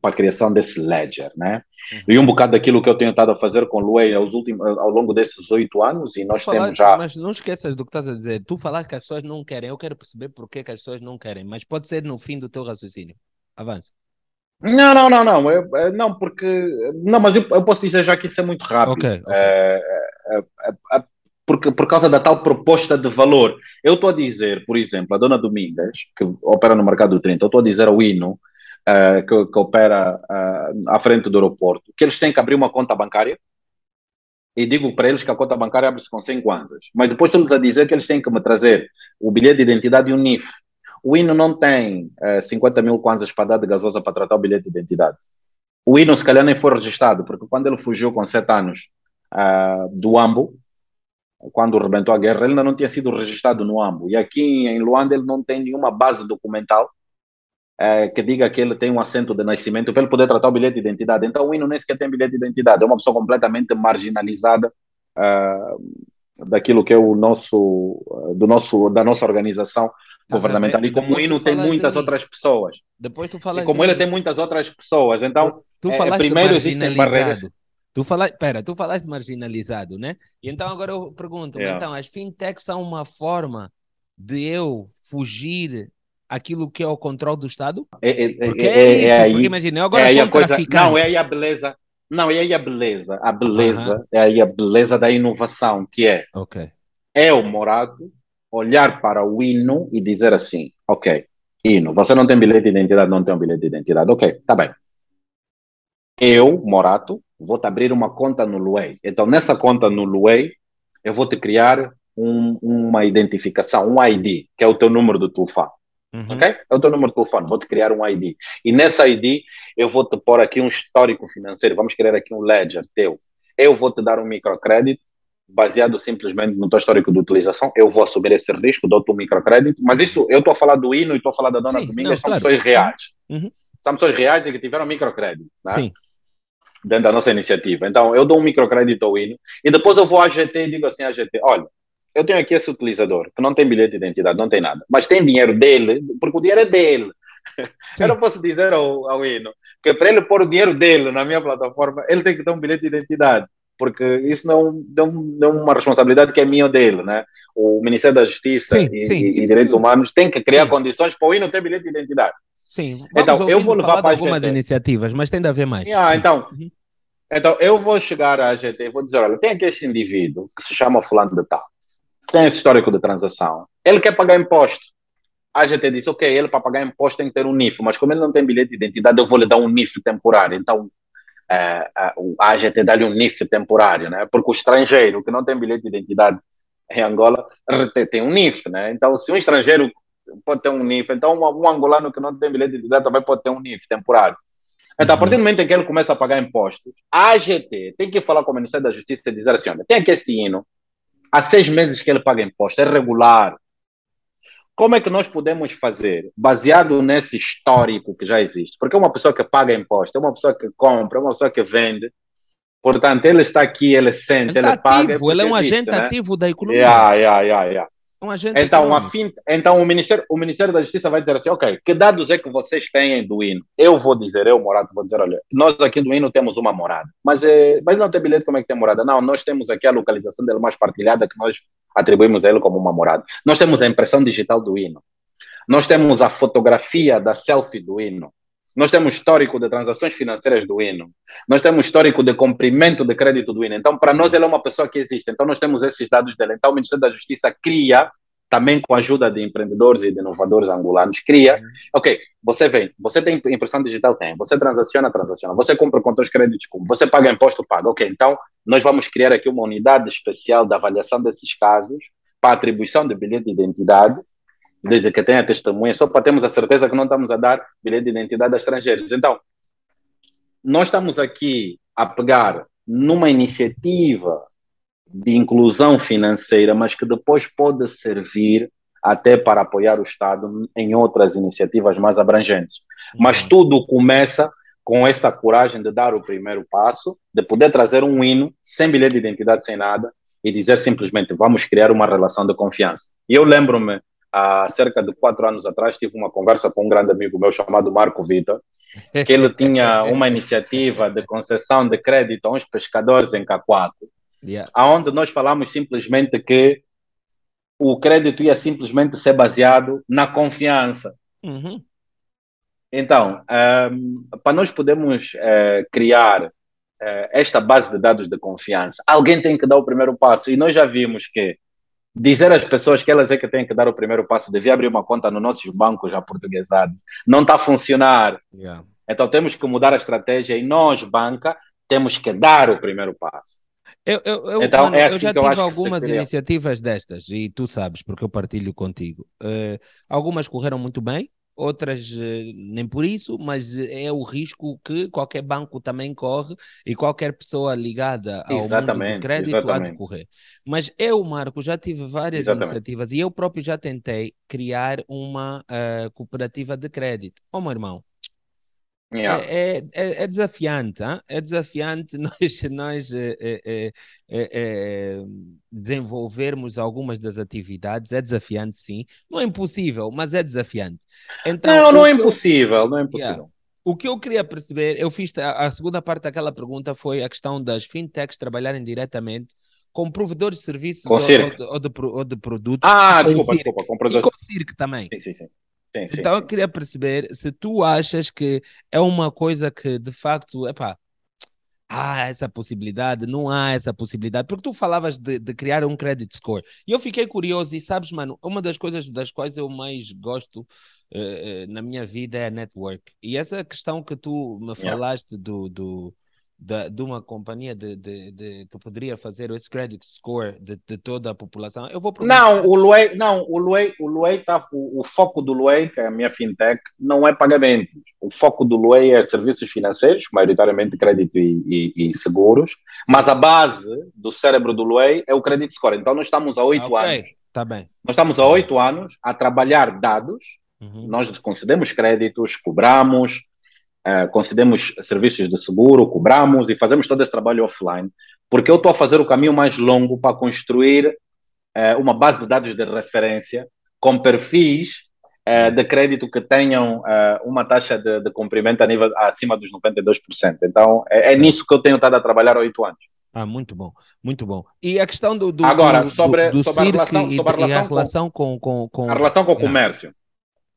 para a criação desse ledger, né? Uhum. E um bocado daquilo que eu tenho estado a fazer com o Luei aos últimos, ao longo desses oito anos, e nós falar, temos já. Mas não esqueças do que estás a dizer. Tu falar que as pessoas não querem, eu quero perceber por que, as pessoas não querem, mas pode ser no fim do teu raciocínio. Avance. Não, não, não, não. Eu, não, porque. Não, mas eu, eu, posso dizer já que isso é muito rápido. Okay, okay. É, é, é por causa da tal proposta de valor. Eu estou a dizer, por exemplo, a dona Domingas, que opera no mercado do 30, eu estou a dizer ao Hino uh, que, que, opera uh, à frente do aeroporto, que eles têm que abrir uma conta bancária. E digo para eles que a conta bancária abre-se com 100 kwanzas. Mas depois estamos a dizer que eles têm que me trazer o bilhete de identidade e o NIF. O INO não tem uh, eh, 50 mil kwanzas para dar de gasosa para tratar o bilhete de identidade. O INO, se calhar, nem foi registrado, porque quando ele fugiu com 7 anos uh, do AMBO, quando rebentou a guerra, ele ainda não tinha sido registrado no AMBO. E aqui em Luanda ele não tem nenhuma base documental é, que diga que ele tem um assento de nascimento para ele poder tratar o bilhete de identidade. Então o Hino nem sequer tem bilhete de identidade, é uma pessoa completamente marginalizada uh, daquilo que é o nosso, do nosso, da nossa organização tá governamental. E como o Hino tem muitas outras pessoas. Depois tu falas e como ele tem muitas outras pessoas, então tu, tu é, primeiro existem barreiras. Tu falaste, pera, tu falaste marginalizado, né? E então agora eu pergunto, yeah. então as fintechs são uma forma de eu fugir aquilo que é o controle do Estado? É, é, é porque é, é isso, é, porque imagina, eu agora é sou um coisa, Não, é aí a beleza, não, é aí a beleza, a beleza, uh -huh. é aí a beleza da inovação, que é, okay. é o Morado olhar para o hino e dizer assim, ok, hino, você não tem bilhete de identidade, não tem um bilhete de identidade, ok, tá bem. Eu, Morato, vou te abrir uma conta no Luei. Então, nessa conta no Luei, eu vou te criar um, uma identificação, um ID, que é o teu número do telefone. Uhum. Ok? É o teu número de telefone, vou-te criar um ID. E nessa ID eu vou-te pôr aqui um histórico financeiro, vamos criar aqui um ledger teu. Eu vou-te dar um microcrédito baseado simplesmente no teu histórico de utilização. Eu vou assumir esse risco, dou-te um microcrédito. Mas isso, eu estou a falar do Hino e estou a falar da Dona Sim, Domingas, não, são claro. pessoas reais. Uhum. São pessoas reais e que tiveram microcrédito. Né? Sim dentro da nossa iniciativa. Então, eu dou um microcrédito ao Hino e depois eu vou à GT e digo assim à GT, olha, eu tenho aqui esse utilizador que não tem bilhete de identidade, não tem nada, mas tem dinheiro dele, porque o dinheiro é dele. Sim. Eu não posso dizer ao, ao Hino que para ele pôr o dinheiro dele na minha plataforma, ele tem que ter um bilhete de identidade, porque isso não, não, não é uma responsabilidade que é minha ou dele, né? O Ministério da Justiça sim, e, sim, e Direitos Humanos tem que criar condições para o Hino ter bilhete de identidade. Sim, então eu vou levar para algumas GT. iniciativas, mas tem de haver mais. Ah, então, uhum. então eu vou chegar à GT e vou dizer, olha, tem aqui esse indivíduo que se chama fulano de tal tem esse histórico de transação, ele quer pagar imposto. A gente disse, ok, ele para pagar imposto tem que ter um NIF, mas como ele não tem bilhete de identidade, eu vou lhe dar um NIF temporário. Então, o AGT dá-lhe um NIF temporário, né? Porque o estrangeiro que não tem bilhete de identidade em Angola tem um NIF, né? Então, se um estrangeiro pode ter um NIF, então um, um angolano que não tem bilhete de identidade também pode ter um NIF temporário. Então, a partir do momento em que ele começa a pagar impostos, a AGT tem que falar com o Ministério da Justiça e dizer assim: olha, tem aqui este hino, há seis meses que ele paga imposto, é regular. Como é que nós podemos fazer, baseado nesse histórico que já existe? Porque é uma pessoa que paga imposto, é uma pessoa que compra, é uma pessoa que vende. Portanto, ele está aqui, ele sente, ele, ele paga. Ativo, ele é um existe, agente né? ativo da economia. Yeah, yeah, yeah, yeah. Um então, a então o, Ministério, o Ministério da Justiça vai dizer assim, ok, que dados é que vocês têm do hino? Eu vou dizer, eu, Morado, vou dizer, olha, nós aqui do hino temos uma morada, mas, é, mas não tem bilhete, como é que tem morada? Não, nós temos aqui a localização dele mais partilhada que nós atribuímos a ele como uma morada. Nós temos a impressão digital do hino. Nós temos a fotografia da selfie do hino. Nós temos histórico de transações financeiras do hino. Nós temos histórico de cumprimento de crédito do hino. Então, para nós, ele é uma pessoa que existe. Então, nós temos esses dados dele. Então, o Ministério da Justiça cria, também com a ajuda de empreendedores e de inovadores angolanos, cria. Uhum. Ok, você vem, você tem impressão digital? Tem. Você transaciona? Transaciona. Você compra com seus créditos? Como? Você paga imposto? Paga. Ok, então, nós vamos criar aqui uma unidade especial de avaliação desses casos para atribuição de bilhete de identidade desde que tenha testemunha, só para termos a certeza que não estamos a dar bilhete de identidade a estrangeiros. Então, nós estamos aqui a pegar numa iniciativa de inclusão financeira, mas que depois pode servir até para apoiar o Estado em outras iniciativas mais abrangentes. Mas uhum. tudo começa com esta coragem de dar o primeiro passo, de poder trazer um hino sem bilhete de identidade, sem nada, e dizer simplesmente vamos criar uma relação de confiança. E eu lembro-me há cerca de quatro anos atrás, tive uma conversa com um grande amigo meu chamado Marco Vitor, que ele tinha uma iniciativa de concessão de crédito a uns pescadores em Cacoaco, yeah. onde nós falamos simplesmente que o crédito ia simplesmente ser baseado na confiança. Uhum. Então, um, para nós podermos uh, criar uh, esta base de dados de confiança, alguém tem que dar o primeiro passo. E nós já vimos que dizer às pessoas que elas é que têm que dar o primeiro passo, devia abrir uma conta nos nossos bancos já portuguesados, não está a funcionar. Yeah. Então temos que mudar a estratégia e nós, banca, temos que dar o primeiro passo. Eu, eu, eu, então, mano, é assim eu já tive algumas iniciativas destas e tu sabes, porque eu partilho contigo. Uh, algumas correram muito bem, outras eh, nem por isso, mas eh, é o risco que qualquer banco também corre e qualquer pessoa ligada ao exatamente, mundo do crédito exatamente. há de correr. Mas eu, Marco, já tive várias exatamente. iniciativas e eu próprio já tentei criar uma uh, cooperativa de crédito. Ó, oh, meu irmão, Yeah. É, é, é, é, desafiante, hein? é desafiante nós, nós é, é, é, desenvolvermos algumas das atividades, é desafiante sim, não é impossível, mas é desafiante. Então, não, não é impossível, eu, não é impossível. Yeah. O que eu queria perceber, eu fiz a, a, segunda parte daquela pergunta foi a questão das fintechs trabalharem diretamente com provedores de serviços ou, ou, de, ou, de, ou, de, produtos. Ah, desculpa, desculpa, com provedores. E com Cirque também. Sim, sim, sim. Sim, sim, então eu queria perceber se tu achas que é uma coisa que de facto, epá, há essa possibilidade, não há essa possibilidade, porque tu falavas de, de, criar um credit score. E eu fiquei curioso e sabes, mano, uma das coisas das quais eu mais gosto uh, na minha vida é a network. E essa questão que tu me falaste yeah. do, do de, de uma companhia de, de, de, que poderia fazer esse credit score de, de toda a população, eu vou Não, o Luei, não, o Luei, o Luei tá, o, o, foco do Luei, que é a minha fintech, não é pagamentos. O foco do Luei é serviços financeiros, maioritariamente crédito e, e, e seguros, Sim. mas a base do cérebro do Luei é o credit score. Então nós estamos há oito okay. anos. Tá bem. Nós estamos há oito anos a trabalhar dados, uhum. nós concedemos créditos, cobramos, uh, concedemos serviços de seguro, cobramos e fazemos todo esse trabalho offline, porque eu estou a fazer o caminho mais longo para construir uh, uma base de dados de referência com perfis uh, de crédito que tenham uma taxa de, de cumprimento a nível acima dos 92%. Então, é, é nisso que eu tenho estado a trabalhar há oito anos. Ah, muito bom, muito bom. E a questão do, do agora do, sobre, do, sobre a relação, sobre a relação, a relação com, com, com, a relação com o comércio.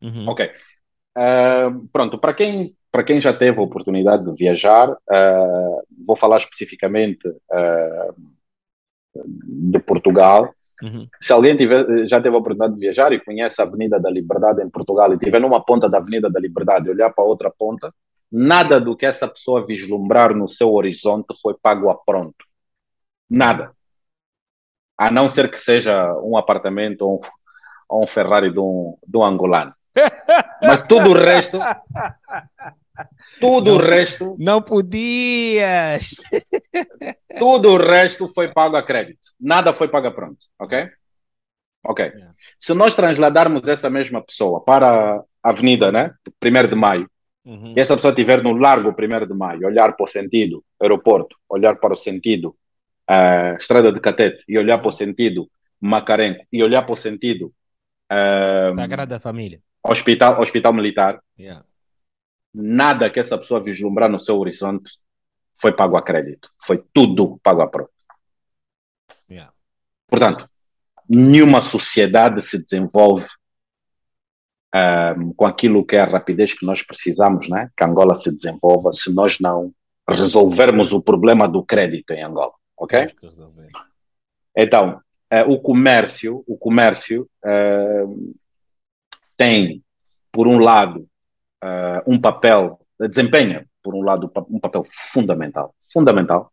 Uhum. Ok. Uh, pronto, para quem para quem já teve a oportunidade de viajar, uh, vou falar especificamente uh, de Portugal. Uhum. Se alguém tiver, já teve a oportunidade de viajar e conhece a Avenida da Liberdade em Portugal e estiver numa ponta da Avenida da Liberdade e olhar para outra ponta, nada do que essa pessoa vislumbrar no seu horizonte foi pago a pronto. Nada. A não ser que seja um apartamento ou um, ou um Ferrari de um, de um angolano. Mas tudo o resto. Tudo Não- o resto. Não podias! Tudo o resto foi pago a crédito. Nada foi pago a pronto. Ok? Ok. Yeah. Se nós transladarmos essa mesma pessoa para a avenida, né? 1 de maio, Uhum. e essa pessoa estiver no largo 1 de maio, olhar para o sentido aeroporto, olhar para o sentido eh, estrada de Catete e olhar para o sentido Macarenco e olhar para o sentido eh, Sagrada Família. hospital, hospital militar, Yeah. Nada que essa pessoa vislumbrar no seu horizonte foi pago a crédito. Foi tudo pago a pronto. Yeah. Portanto, nenhuma sociedade se desenvolve ahm, com aquilo que é a rapidez que nós precisamos, né? que Angola se desenvolva, se nós não resolvermos o problema do crédito em Angola, ok? Então, eh, o comércio, o comércio eh, tem, por um lado, eh, um papel, desempenha, por um lado, um papel fundamental, fundamental,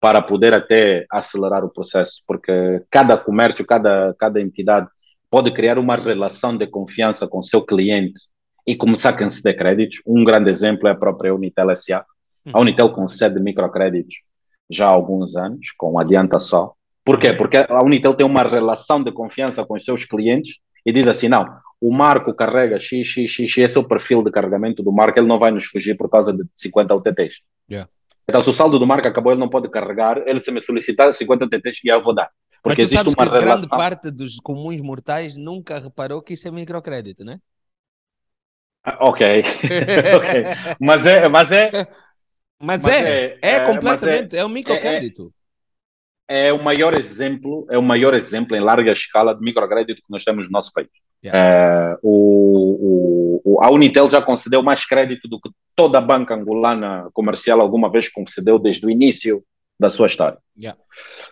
para poder até acelerar o processo, porque cada comércio, cada, cada entidade pode criar uma relação de confiança com o seu cliente e começar a conceder créditos. Um grande exemplo é a própria Unitel SA. A Unitel concede microcréditos já há alguns anos, com adianta só. Por quê? Porque a Unitel tem uma relação de confiança com os seus clientes e diz assim: não, o Marco carrega X, X, X, esse é o perfil de carregamento do Marco, ele não vai nos fugir por causa de 50 UTTs. Yeah. Então, se o saldo do Marco acabou, ele não pode carregar, ele se me solicitar 50 UTTs e eu vou dar. Porque Mas tu existe sabes uma que grande relação. parte dos comuns mortais nunca reparou que isso é microcrédito, né? Ah, Ok, ok. Mas é, mas é, Mas, Mas é, é, é, é, completamente, é, um microcrédito. é o maior exemplo, é o maior exemplo em larga escala de microcrédito que nós temos no nosso país. Yeah. É, o, o- a Unitel já concedeu mais crédito do que toda a banca angolana comercial alguma vez concedeu desde o início da sua história. Yeah.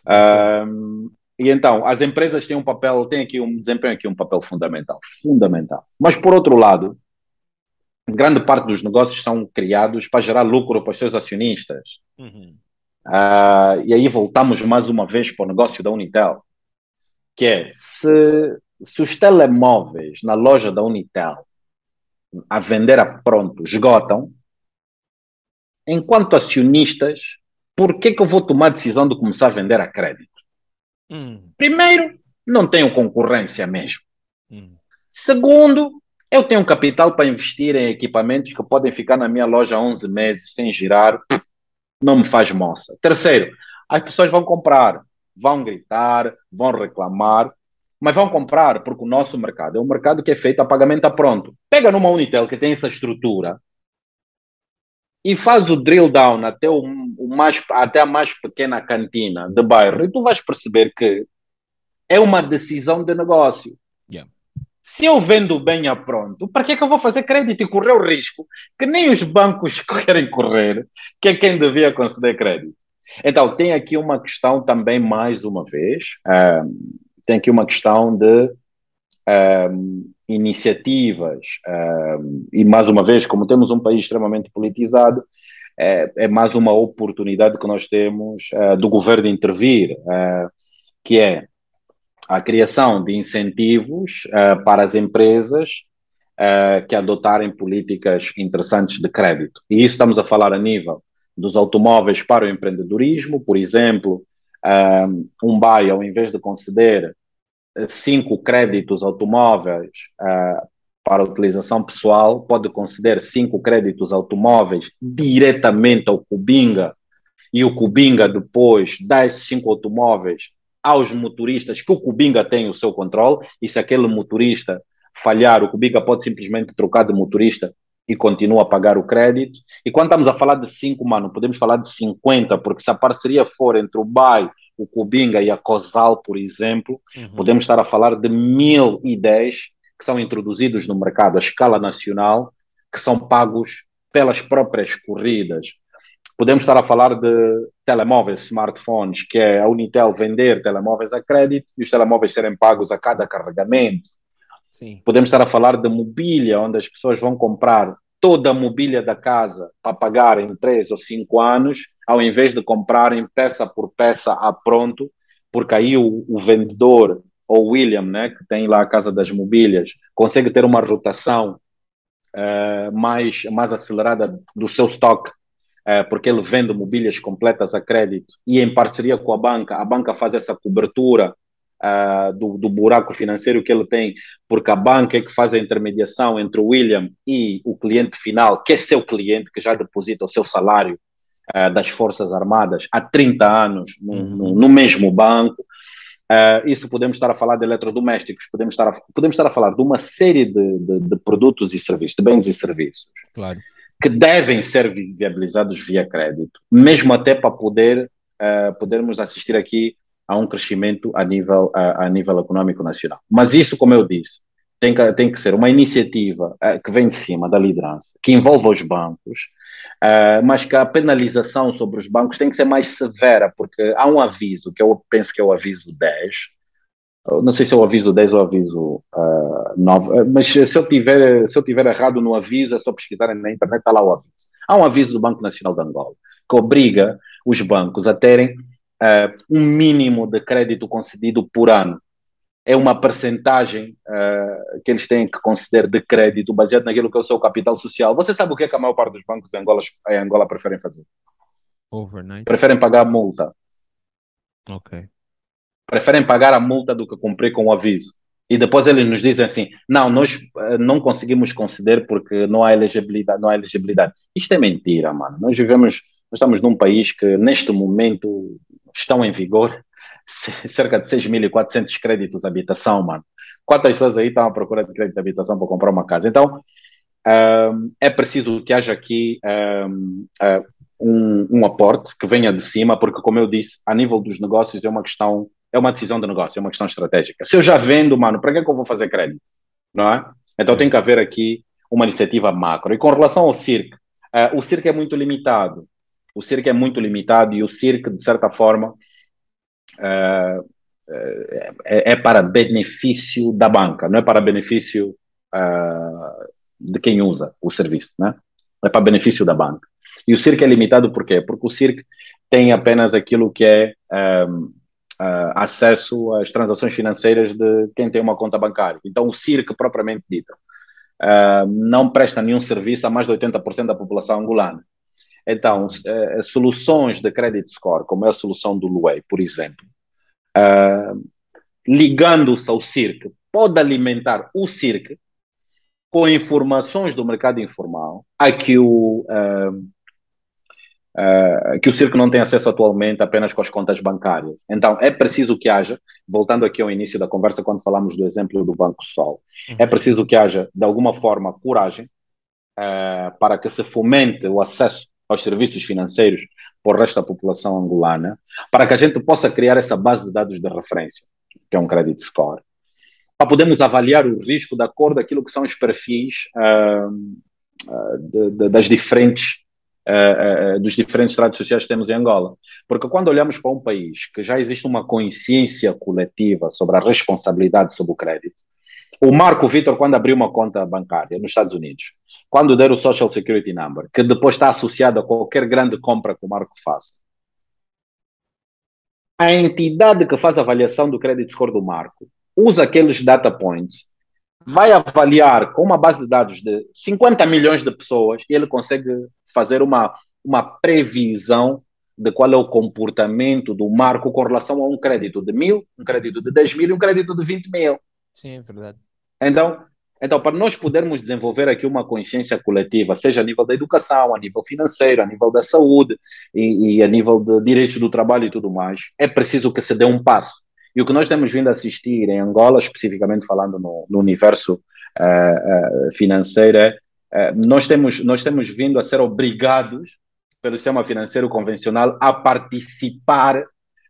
Ahm, e então, as empresas têm um papel, têm aqui um desempenho aqui um papel fundamental, fundamental. Mas por outro lado, grande parte dos negócios são criados para gerar lucro para os seus acionistas. Uhum. Ah, e aí voltamos mais uma vez para o negócio da Unitel, que é se, se os telemóveis na loja da Unitel a vender a pronto esgotam, enquanto acionistas, por que que eu vou tomar a decisão de começar a vender a crédito? Hum, Primeiro, não tenho concorrência mesmo. hum. Segundo, eu tenho capital para investir em equipamentos que podem ficar na minha loja 11 meses sem girar, não me faz moça. Terceiro, as pessoas vão comprar, vão gritar, vão reclamar, mas vão comprar porque o nosso mercado é um mercado que é feito a pagamento a pronto. Pega numa Unitel que tem essa estrutura e faz o drill down até, o, o mais, até a mais pequena cantina de bairro e tu vais perceber que é uma decisão de negócio. Yeah. Se eu vendo bem a pronto, para que é que eu vou fazer crédito e correr o risco que nem os bancos querem correr, que é quem devia conceder crédito? Então, tem aqui uma questão também, mais uma vez, ahm, tem aqui uma questão de ahm, iniciativas, ahm, e mais uma vez, como temos um país extremamente politizado, é, é mais uma oportunidade que nós temos ah, do governo intervir, ah, que é a criação de incentivos uh, para as empresas uh, que adotarem políticas interessantes de crédito. E isso estamos a falar a nível dos automóveis para o empreendedorismo, por exemplo, um, BAE, ao invés de conceder cinco créditos automóveis uh, para utilização pessoal, pode conceder cinco créditos automóveis diretamente ao Cubinga e o Cubinga depois dá esses cinco automóveis aos motoristas que o Cubinga tem o seu controle. E se aquele motorista falhar, o Cubinga pode simplesmente trocar de motorista e continua a pagar o crédito. E quando estamos a falar de 5, mano, podemos falar de 50, porque se a parceria for entre o BAI, o Cubinga e a COSAL, por exemplo, Uhum. podemos estar a falar de 1010 que são introduzidos no mercado a escala nacional, que são pagos pelas próprias corridas. Podemos estar a falar de telemóveis, smartphones, que é a Unitel vender telemóveis a crédito e os telemóveis serem pagos a cada carregamento. Sim. Podemos estar a falar de mobília, onde as pessoas vão comprar toda a mobília da casa para pagar em três ou cinco anos, ao invés de comprarem peça por peça a pronto, porque aí o, o vendedor ou William, né, que tem lá a casa das mobílias, consegue ter uma rotação uh, mais, mais acelerada do seu estoque, uh, porque ele vende mobílias completas a crédito e em parceria com a banca, a banca faz essa cobertura uh, do, do buraco financeiro que ele tem, porque a banca é que faz a intermediação entre o William e o cliente final, que é seu cliente, que já deposita o seu salário uh, das Forças Armadas há 30 anos no, uhum. no, no mesmo banco. Uh, isso podemos estar a falar de eletrodomésticos, podemos estar a, podemos estar a falar de uma série de, de, de produtos e serviços, de bens e serviços, claro. que devem ser viabilizados via crédito, mesmo até para poder uh, podermos assistir aqui a um crescimento a nível, a, a nível econômico nacional. Mas isso, como eu disse, tem que, tem que ser uma iniciativa uh, que vem de cima da liderança, que envolva os bancos, uh, mas que a penalização sobre os bancos tem que ser mais severa, porque há um aviso, que eu penso que é o aviso 10, não sei se é o aviso 10 ou o aviso uh, 9, mas se eu, tiver, se eu tiver errado no aviso, é só pesquisar na internet, está lá o aviso. Há um aviso do Banco Nacional de Angola, que obriga os bancos a terem uh, um mínimo de crédito concedido por ano. É uma percentagem uh, que eles têm que conceder de crédito baseado naquilo que é o seu capital social. Você sabe o que, é que a maior parte dos bancos em Angola, em Angola preferem fazer? Overnight. Preferem pagar a multa. Ok. Preferem pagar a multa do que cumprir com o aviso. E depois eles nos dizem assim: não, nós uh, não conseguimos conceder porque não há elegibilidade. Não há elegibilidade. Isto é mentira, mano. Nós vivemos, nós estamos num país que neste momento estão em vigor cerca de 6.400 créditos de habitação, mano. Quantas pessoas aí estão à procura de crédito de habitação para comprar uma casa? Então, um, é preciso que haja aqui um, um, um, aporte que venha de cima, porque, como eu disse, a nível dos negócios é uma questão, é uma decisão de negócio, é uma questão estratégica. Se eu já vendo, mano, para que é que eu vou fazer crédito? Não é? Então tem que haver aqui uma iniciativa macro. E com relação ao CIRC, uh, o CIRC é muito limitado o circo é muito limitado e o circo, de certa forma, uh, é, é, para benefício da banca, não é para benefício uh, de quem usa o serviço, né? é para benefício da banca. E o circo é limitado por quê? Porque o circo tem apenas aquilo que é um, uh, acesso às transações financeiras de quem tem uma conta bancária. Então, o circo, propriamente dito, uh, não presta nenhum serviço a mais de 80% da população angolana. Então, uh, soluções de credit score, como é a solução do Luei, por exemplo, uh, ligando-se ao CIRC, pode alimentar o CIRC com informações do mercado informal a que o, uh, que o CIRC não tem acesso atualmente apenas com as contas bancárias. Então, é preciso que haja, voltando aqui ao início da conversa, quando falamos do exemplo do Banco Sol, uhum. é preciso que haja, de alguma forma, coragem para que se fomente o acesso aos serviços financeiros por resto da população angolana, para que a gente possa criar essa base de dados de referência, que é um credit score, para podermos avaliar o risco de acordo com aquilo que são os perfis uh, uh, de, de, das diferentes uh, dos diferentes tratos sociais que temos em Angola. Porque quando olhamos para um país que já existe uma consciência coletiva sobre a responsabilidade sobre o crédito, o Marco Vitor, quando abriu uma conta bancária nos Estados Unidos, quando der o Social Security Number, que depois está associado a qualquer grande compra que o Marco faça, a entidade que faz a avaliação do credit score do Marco usa aqueles data points, vai avaliar com uma base de dados de 50 milhões de pessoas e ele consegue fazer uma, uma previsão de qual é o comportamento do Marco com relação a um crédito de mil, um crédito de 10 mil e um crédito de 20 mil. Sim, é verdade. Então, então, para nós podermos desenvolver aqui uma consciência coletiva, seja a nível da educação, a nível financeiro, a nível da saúde e, e, a nível de direitos do trabalho e tudo mais, é preciso que se dê um passo. E o que nós temos vindo a assistir em Angola, especificamente falando no, no universo uh, uh, financeiro, é, uh, nós, temos, nós temos vindo a ser obrigados pelo sistema financeiro convencional a participar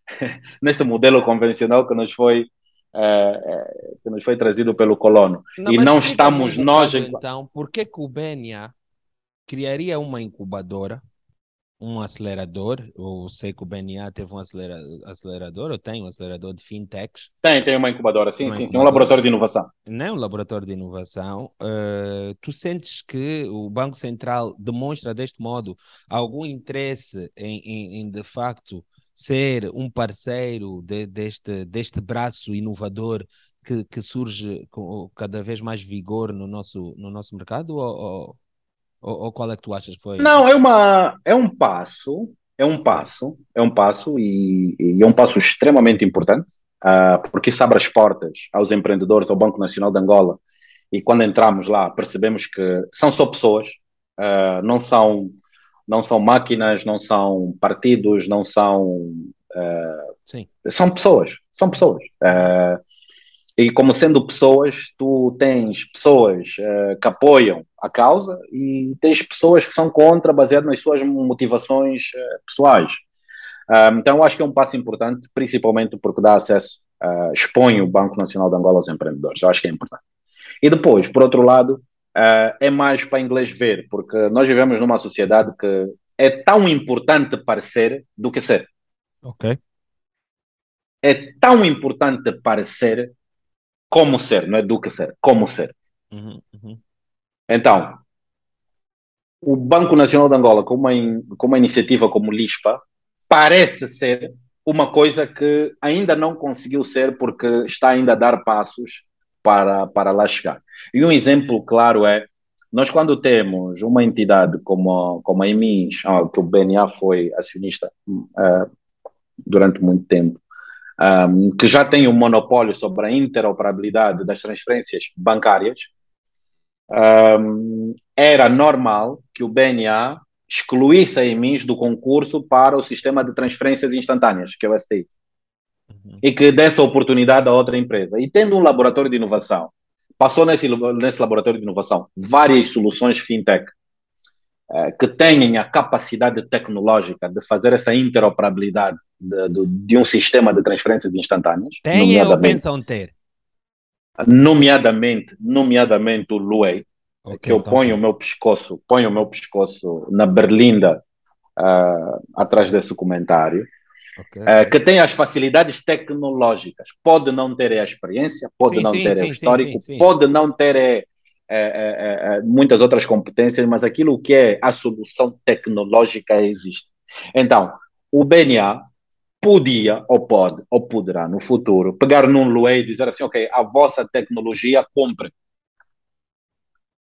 neste modelo convencional que nos foi é, que nos foi trazido pelo colono. Não, e não estamos nós. Então, por que, o Benia criaria uma incubadora um acelerador, eu sei que o BNA teve um acelerador, ou tem um acelerador de fintechs. Tem, tem uma incubadora, sim, uma sim, sim, um laboratório de inovação. Não, um laboratório de inovação. Uh, tu sentes que o Banco Central demonstra deste modo algum interesse em, em, em de facto ser um parceiro de, deste, deste braço inovador que, que, surge com cada vez mais vigor no nosso, no nosso mercado? Ou, ou, ou, qual é que tu achas que foi? Não, é, uma, é um passo, é um passo, é um passo e, e é um passo extremamente importante, uh, porque isso abre as portas aos empreendedores, ao Banco Nacional de Angola. E quando entramos lá, percebemos que são só pessoas, uh, não são não são máquinas, não são partidos, não são uh, Sim. são pessoas, são pessoas. Uh, e como sendo pessoas, tu tens pessoas uh, que apoiam a causa e tens pessoas que são contra, baseado nas suas motivações pessoais. Então, eu acho que é um passo importante, principalmente porque dá acesso, expõe o Banco Nacional de Angola aos empreendedores. Eu acho que é importante. E depois, por outro lado, é mais para inglês ver, porque nós vivemos numa sociedade que é tão importante parecer do que ser. Ok. É tão importante parecer como ser, não é do que ser, como ser. Uhum, uhum. Então, o Banco Nacional de Angola, com uma, com uma iniciativa como LISPA, parece ser uma coisa que ainda não conseguiu ser porque está ainda a dar passos para, para lá chegar. E um exemplo claro é, nós quando temos uma entidade como, como a EMIS, ah, que o BNA foi acionista uh, durante muito tempo, um, que já tem um monopólio sobre a interoperabilidade das transferências bancárias, um, era normal que o BNA excluísse a EMIS do concurso para o sistema de transferências instantâneas, que é o STI, uhum. e que desse oportunidade a outra empresa. E tendo um laboratório de inovação, passou nesse, nesse laboratório de inovação várias soluções fintech eh, que tenham a capacidade tecnológica de fazer essa interoperabilidade de, de, de um sistema de transferências instantâneas. Tem ou pensam ter? Nomeadamente, nomeadamente o Luei, okay, que eu ponho o meu pescoço, ponho o meu pescoço na berlinda uh, atrás desse comentário. Okay. Uh, que tem as facilidades tecnológicas, pode não ter a experiência, pode sim, não sim, ter sim, o histórico, pode não ter é, é, é, muitas outras competências, mas aquilo que é a solução tecnológica existe. Então, o BNA podia, ou pode, ou poderá no futuro, pegar num Luei e dizer assim: ok, a vossa tecnologia compre.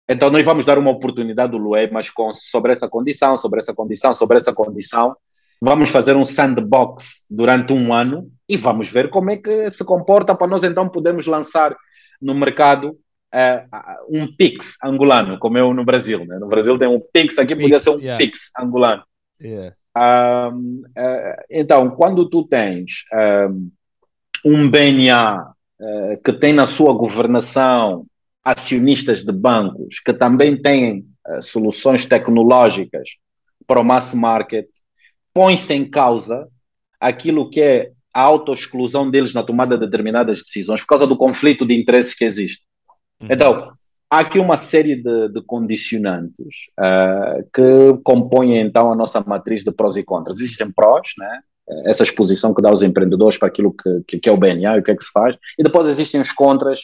Então, nós vamos dar uma oportunidade do Luei, mas com, sobre essa condição, sobre essa condição, sobre essa condição. Vamos fazer um sandbox durante um ano e vamos ver como é que se comporta para nós então podermos lançar no mercado uh, um Pix angolano, como é no Brasil. Né? No Brasil tem um Pix, aqui Pix, podia ser um yeah. Pix angolano. Yeah. Um, uh, então, quando tu tens um, um BNA uh, que tem na sua governação acionistas de bancos que também têm soluções tecnológicas para o mass market, põe-se em causa aquilo que é a autoexclusão deles na tomada de determinadas decisões por causa do conflito de interesses que existe. Uhum. Então, há aqui uma série de, de condicionantes uh, que compõem então a nossa matriz de prós e contras. Existem prós, né? essa exposição que dá aos empreendedores para aquilo que, que, que, é o BNA e o que é que se faz, e depois existem os contras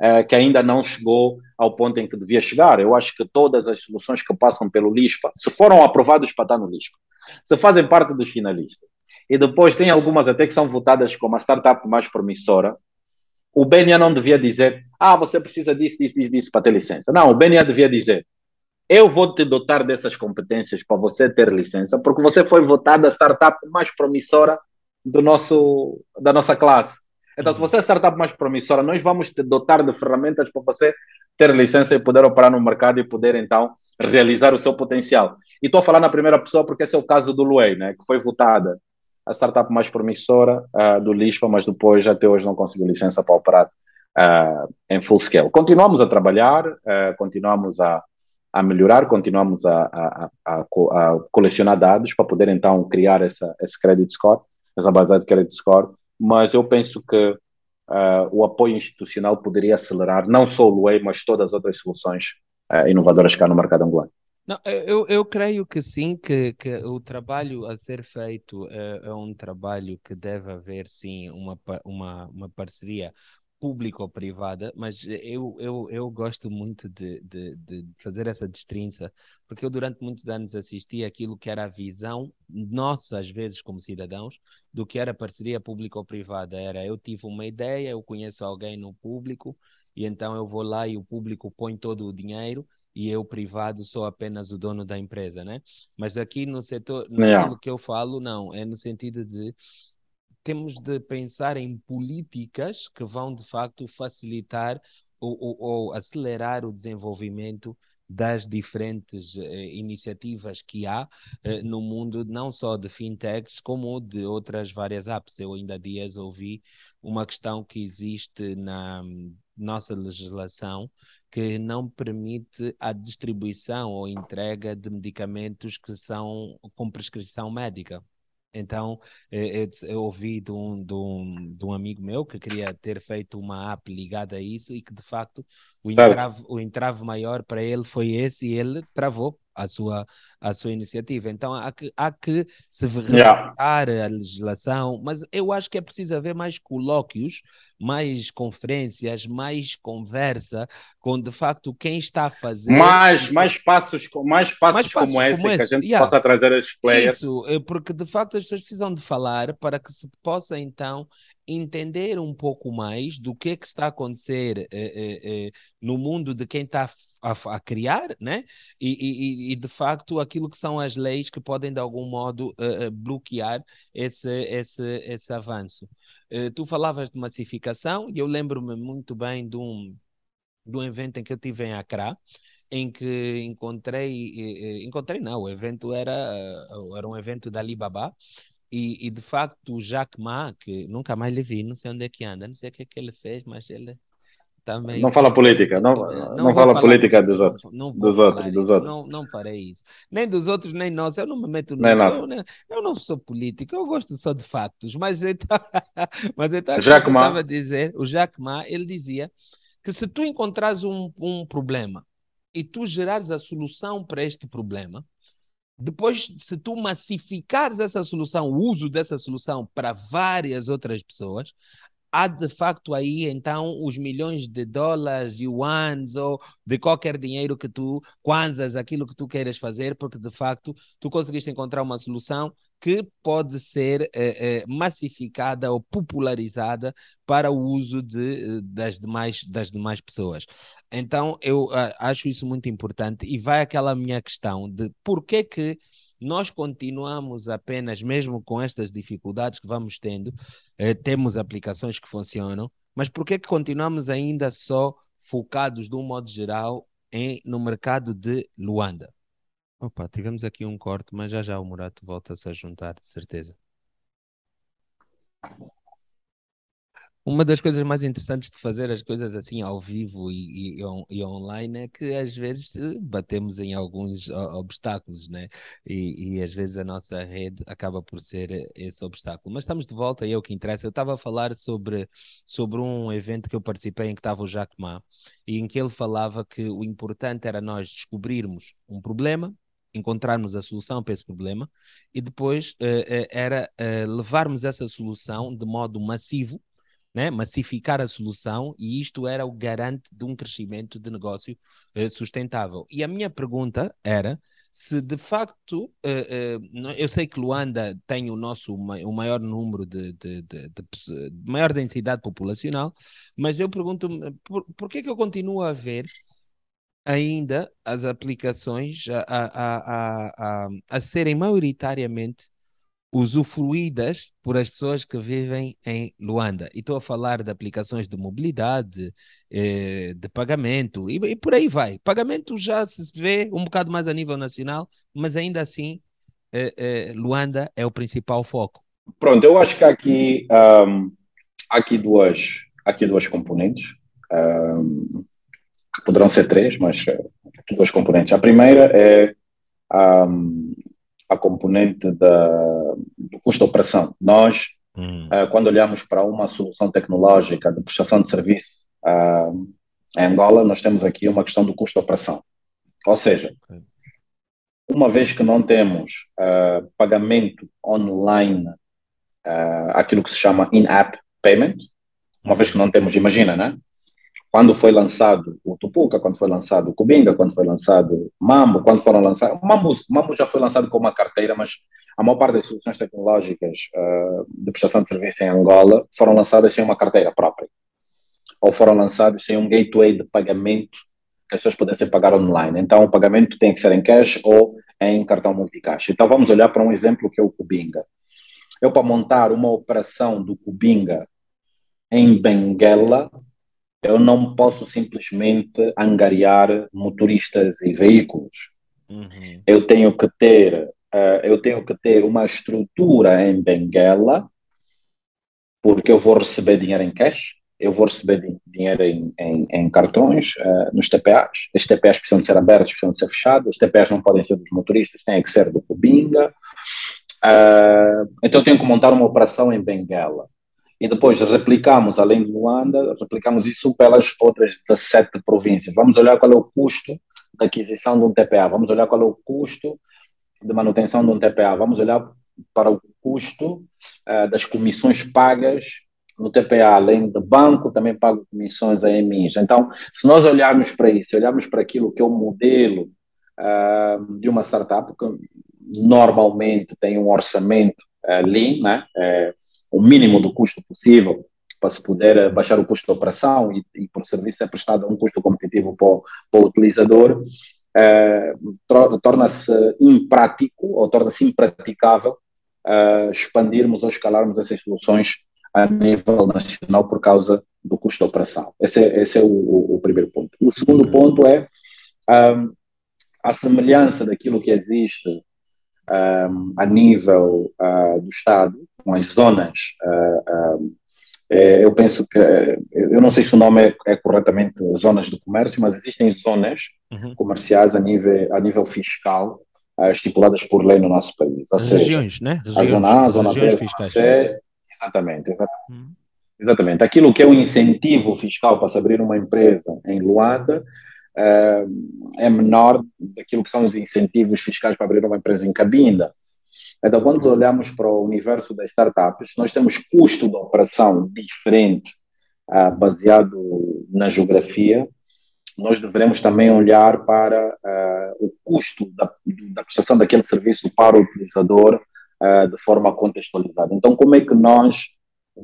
uh, que ainda não chegou ao ponto em que devia chegar. Eu acho que todas as soluções que passam pelo LISPA, se foram aprovados para estar no LISPA, se fazem parte dos finalistas, e depois tem algumas até que são votadas como a startup mais promissora, o BNA não devia dizer, ah, você precisa disso, disso, disso, disso para ter licença. Não, o BNA devia dizer, eu vou te dotar dessas competências para você ter licença, porque você foi votada a startup mais promissora do nosso, da nossa classe. Então, se uhum. você é a startup mais promissora, nós vamos te dotar de ferramentas para você ter licença e poder operar no mercado e poder, então, realizar o seu potencial. E estou a falar na primeira pessoa porque esse é o caso do Luei, né, que foi votada a startup mais promissora uh, do LISPA, mas depois até hoje não conseguiu licença para operar uh, em full scale. Continuamos a trabalhar, uh, continuamos a, a melhorar, continuamos a, a, a, a, colecionar dados para poder então criar essa, esse credit score, essa base de credit score, mas eu penso que o apoio institucional poderia acelerar não só o Way, mas todas as outras soluções inovadoras que há no mercado angolano. Não, eu, eu creio que sim, que, que o trabalho a ser feito é, é um trabalho que deve haver, sim, uma, uma, uma parceria público-privada, mas eu, eu, eu gosto muito de, de, de fazer essa distinção, porque eu durante muitos anos assisti aquilo que era a visão nossa, às vezes, como cidadãos, do que era parceria público-privada. Era eu tive uma ideia, eu conheço alguém no público, e então eu vou lá e o público põe todo o dinheiro e eu privado sou apenas o dono da empresa, né? Mas aqui no setor, naquilo que eu falo, não, é no sentido de temos de pensar em políticas que vão de facto facilitar ou, ou, ou acelerar o desenvolvimento das diferentes eh, iniciativas que há eh, no mundo, não só de fintechs, como de outras várias apps. Eu ainda há dias ouvi uma questão que existe na nossa legislação que não permite a distribuição ou entrega de medicamentos que são com prescrição médica. Então, eu, eh, eu ouvi de um, de, um, de um amigo meu que queria ter feito uma app ligada a isso e que, de facto, o entrave, o entrave maior para ele foi esse e ele travou a sua, a sua iniciativa. Então há que, há que se revisitar yeah. a legislação, mas eu acho que é preciso haver mais colóquios, mais conferências, mais conversa com de facto quem está a fazer. Mais, mais passos, mais passos, mais passos como, esse, como esse, que a gente yeah. possa trazer esses players. Isso, é porque de facto as pessoas precisam de falar para que se possa então entender um pouco mais do que é que está a acontecer eh, eh, no mundo de quem está a, a criar, né? E, e, e, de facto aquilo que são as leis que podem de algum modo bloquear esse, esse, esse avanço. tu falavas de massificação e eu lembro-me muito bem de um, de um evento em que eu tive em Accra, em que encontrei, encontrei não, o evento era, era um evento da Alibaba, e, e, de facto, o Jack Ma, que nunca mais lhe vi, não sei onde é que anda, não sei o que é que ele fez, mas ele também. Não fala política, não, não, não fala falar, política dos outros. Não, dos outros, dos outros. Não, não farei isso. Nem dos outros, nem nós. Eu não me meto nisso. Eu, né, eu, não sou político, eu gosto só de factos. Mas então, mas então Jack Ma. estava a dizer, o Jack Ma, ele dizia que se tu encontrares um, um problema e tu gerares a solução para este problema, depois, se tu massificares essa solução, o uso dessa solução para várias outras pessoas, há de facto aí então os milhões de dólares, yuans ou de qualquer dinheiro que tu, kwanzas, aquilo que tu queiras fazer, porque de facto tu conseguiste encontrar uma solução que pode ser eh, eh, massificada ou popularizada para o uso de, das, demais, das demais pessoas. Então, eu acho isso muito importante e vai aquela minha questão de por que que nós continuamos apenas, mesmo com estas dificuldades que vamos tendo, eh, temos aplicações que funcionam, mas por que que continuamos ainda só focados, de um modo geral, em, no mercado de Luanda? Opa, tivemos aqui um corte, mas já já o Murato volta-se a juntar, de certeza. Uma das coisas mais interessantes de fazer as coisas assim ao vivo e, e, e online é que às vezes eh, batemos em alguns obstáculos, né? E, e, às vezes a nossa rede acaba por ser eh, esse obstáculo. Mas estamos de volta e é o que interessa. Eu estava a falar sobre, sobre um evento que eu participei em que estava o Jacques Ma e em que ele falava que o importante era nós descobrirmos um problema, encontrarmos a solução para esse problema e depois uh, era uh, levarmos essa solução de modo massivo, né? massificar a solução e isto era o garante de um crescimento de negócio sustentável. E a minha pergunta era se de facto, eu sei que Luanda tem o nosso o maior número de, de, de, de maior densidade populacional, mas eu pergunto-me por, por que, que eu continuo a ver ainda as aplicações a, a, a, a, serem maioritariamente usufruídas por as pessoas que vivem em Luanda. E estou a falar de aplicações de mobilidade, eh, de pagamento, e, e, por aí vai. Pagamento já se vê um bocado mais a nível nacional, mas ainda assim eh, eh, Luanda é o principal foco. Pronto, eu acho que aqui, um, há aqui duas, aqui duas componentes. Um, poderão ser três, mas uh, duas componentes. A primeira é a, a componente da, do custo de operação. Nós, uh, quando olhamos para uma solução tecnológica de prestação de serviço uh, em Angola, nós temos aqui uma questão do custo de operação. Ou seja, uma vez que não temos uh, pagamento online, uh, aquilo que se chama in-app payment, uma vez que não temos, imagina, né? Quando foi lançado o Tupuca, quando foi lançado o Cubinga, quando foi lançado o Mambo, quando foram lançados. Mambo, Mambo já foi lançado com uma carteira, mas a maior parte das soluções tecnológicas uh, de prestação de serviço em Angola foram lançadas sem uma carteira própria. Ou foram lançadas sem um gateway de pagamento que as pessoas pudessem pagar online. Então, o pagamento tem que ser em cash ou em cartão multicash. Então, vamos olhar para um exemplo que é o Cubinga. Eu, para montar uma operação do Cubinga em Benguela, eu não posso simplesmente angariar motoristas e veículos. Uhum. Eu tenho que ter uh, eu tenho que ter uma estrutura em Benguela, porque eu vou receber dinheiro em cash, eu vou receber dinheiro em, em, em cartões uh, nos TPAs. Estes TPAs precisam de ser abertos, precisam de ser fechados. Os TPAs não podem ser dos motoristas, têm que ser do Cubinga. Uh, então eu tenho que montar uma operação em Benguela. E depois replicamos, além de Luanda, replicamos isso pelas outras 17 províncias. Vamos olhar qual é o custo da aquisição de um TPA, vamos olhar qual é o custo de manutenção de um TPA, vamos olhar para o custo uh, das comissões pagas no TPA, além do banco, também pago comissões a EMIs. Então, se nós olharmos para isso, olharmos para aquilo que é o modelo uh, de uma startup, que normalmente tem um orçamento uh, lean, né? O mínimo do custo possível para se poder baixar o custo de operação e, e por serviço ser prestado a um custo competitivo para, para o utilizador, torna-se imprático ou torna-se impraticável expandirmos ou escalarmos essas soluções a nível nacional por causa do custo de operação. Esse é, esse é o, o, o primeiro ponto. O segundo uhum. ponto é um, a semelhança daquilo que existe um, a nível uh, do Estado, com as zonas. Uh, um, é, eu penso que, eu não sei se o nome é, é corretamente zonas de comércio, mas existem zonas uhum. comerciais a nível, a nível fiscal uh, estipuladas por lei no nosso país. Ou seja, regiões, né? A zona A, a zona B, a zona C, Exatamente, exatamente. Uhum. Exatamente. Aquilo que é um incentivo fiscal para se abrir uma empresa em Luanda é menor daquilo que são os incentivos fiscais para abrir uma empresa em Cabinda. Então, quando uhum. olhamos para o universo das startups, nós temos custo de operação diferente, uh, baseado na geografia. Nós devemos também olhar para uh, o custo da, da prestação daquele serviço para o utilizador uh, de forma contextualizada. Então, como é que nós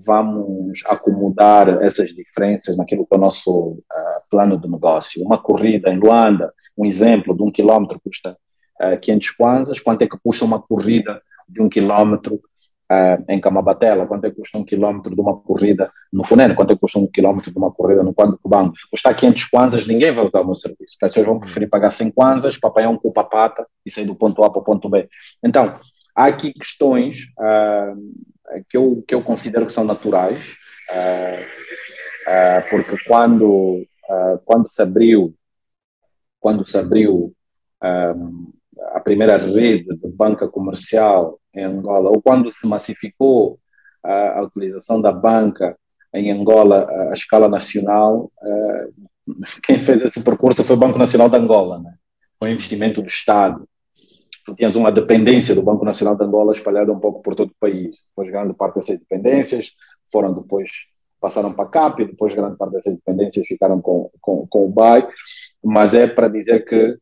vamos acomodar essas diferenças naquilo que é o nosso plano de negócio? Uma corrida em Luanda, um exemplo de um quilómetro custa uh, 500 kwanzas, quanto é que custa uma corrida de um quilómetro Uh, em Camabatela, quanto é que custa um quilómetro de uma corrida no Cunene, quanto é que custa um quilómetro de uma corrida no Quando Cubango. Se custar 500 kwanzas, ninguém vai usar o meu serviço. As pessoas vão preferir pagar 100 kwanzas para apanhar um cupa-pata e sair do ponto A para o ponto B. Então, há aqui questões uh, que, eu, que eu considero que são naturais, uh, porque quando, quando se abriu, quando se abriu a primeira rede de banca comercial em Angola, ou quando se massificou a utilização da banca em Angola à escala nacional, quem fez esse percurso foi o Banco Nacional de Angola, né? com investimento do Estado tu tinhas uma dependência do Banco Nacional de Angola espalhada um pouco por todo o país. Depois, grande parte dessas dependências foram depois, passaram para a CAP, e depois grande parte dessas dependências ficaram com, com, com o BAI, mas é para dizer que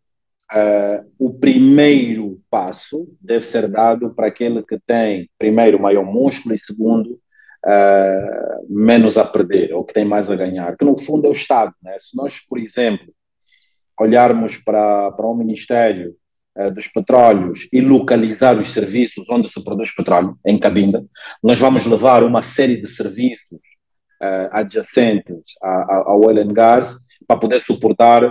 uh, o primeiro passo deve ser dado para aquele que tem, primeiro, maior músculo e segundo, uh, menos a perder, ou que tem mais a ganhar, que no fundo é o Estado. Né? Se nós, por exemplo, olharmos para, para um ministério uh, dos petróleos e localizar os serviços onde se produz petróleo, em Cabinda, nós vamos levar uma série de serviços uh, adjacentes ao oil and gas para poder suportar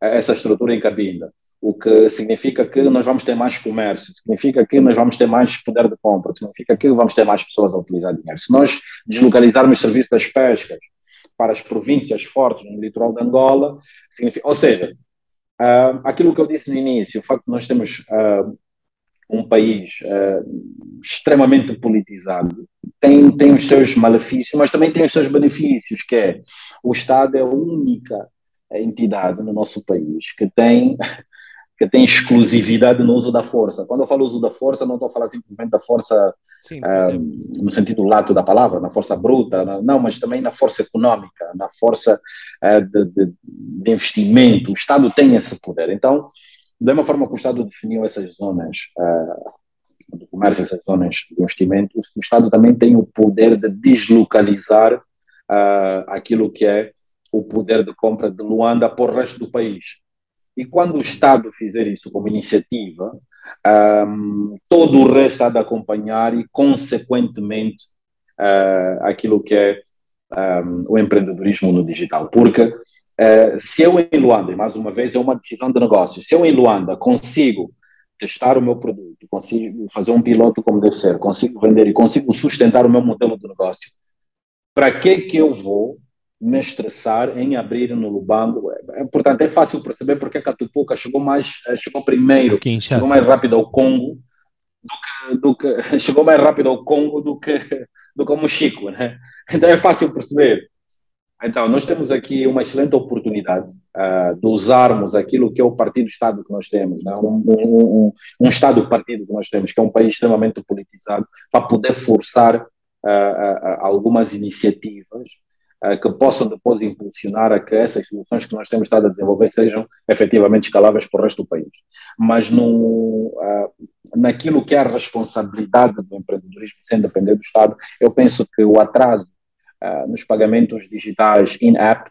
essa estrutura em Cabinda. O que significa que nós vamos ter mais comércio, significa que nós vamos ter mais poder de compra, significa que vamos ter mais pessoas a utilizar dinheiro. Se nós deslocalizarmos o serviço das pescas para as províncias fortes no litoral de Angola, significa, ou seja, Uh, aquilo que eu disse no início, o facto de nós temos uh, um país uh, extremamente politizado tem, tem os seus malefícios, mas também tem os seus benefícios, que é o Estado é a única entidade no nosso país que tem que tem exclusividade no uso da força. Quando eu falo uso da força, não estou a falar simplesmente da força sim, um, no sentido lato da palavra, na força bruta, não, mas também na força econômica, na força uh, de, de, de, investimento. O Estado tem esse poder. Então, da mesma forma que o Estado definiu essas zonas uh, do comércio, essas zonas de investimento, o Estado também tem o poder de deslocalizar uh, aquilo que é o poder de compra de Luanda para o resto do país. E quando o Estado fizer isso como iniciativa, um, todo o resto há de acompanhar e, consequentemente, uh, aquilo que é um, o empreendedorismo no digital. Porque uh, se eu em Luanda, e mais uma vez é uma decisão de negócio, se eu em Luanda consigo testar o meu produto, consigo fazer um piloto como deve ser, consigo vender e consigo sustentar o meu modelo de negócio, para que que eu vou me estressar em abrir no Lubango. É, portanto, é fácil perceber porque a Catupuca chegou mais, eh, chegou primeiro, chegou mais rápido ao Congo do que, do que, chegou mais rápido ao Congo do que do que ao Mochico, né? Então é fácil perceber. Então, nós temos aqui uma excelente oportunidade uh, de usarmos aquilo que é o partido-Estado que nós temos, né? um, um, um, um Estado-partido que nós temos, que é um país extremamente politizado, para poder forçar uh, uh, algumas iniciativas que possam depois impulsionar a que essas soluções que nós temos estado a desenvolver sejam efetivamente escaláveis para o resto do país. Mas no, uh, naquilo que é a responsabilidade do empreendedorismo sem depender do Estado, eu penso que o atraso uh, nos pagamentos digitais in-app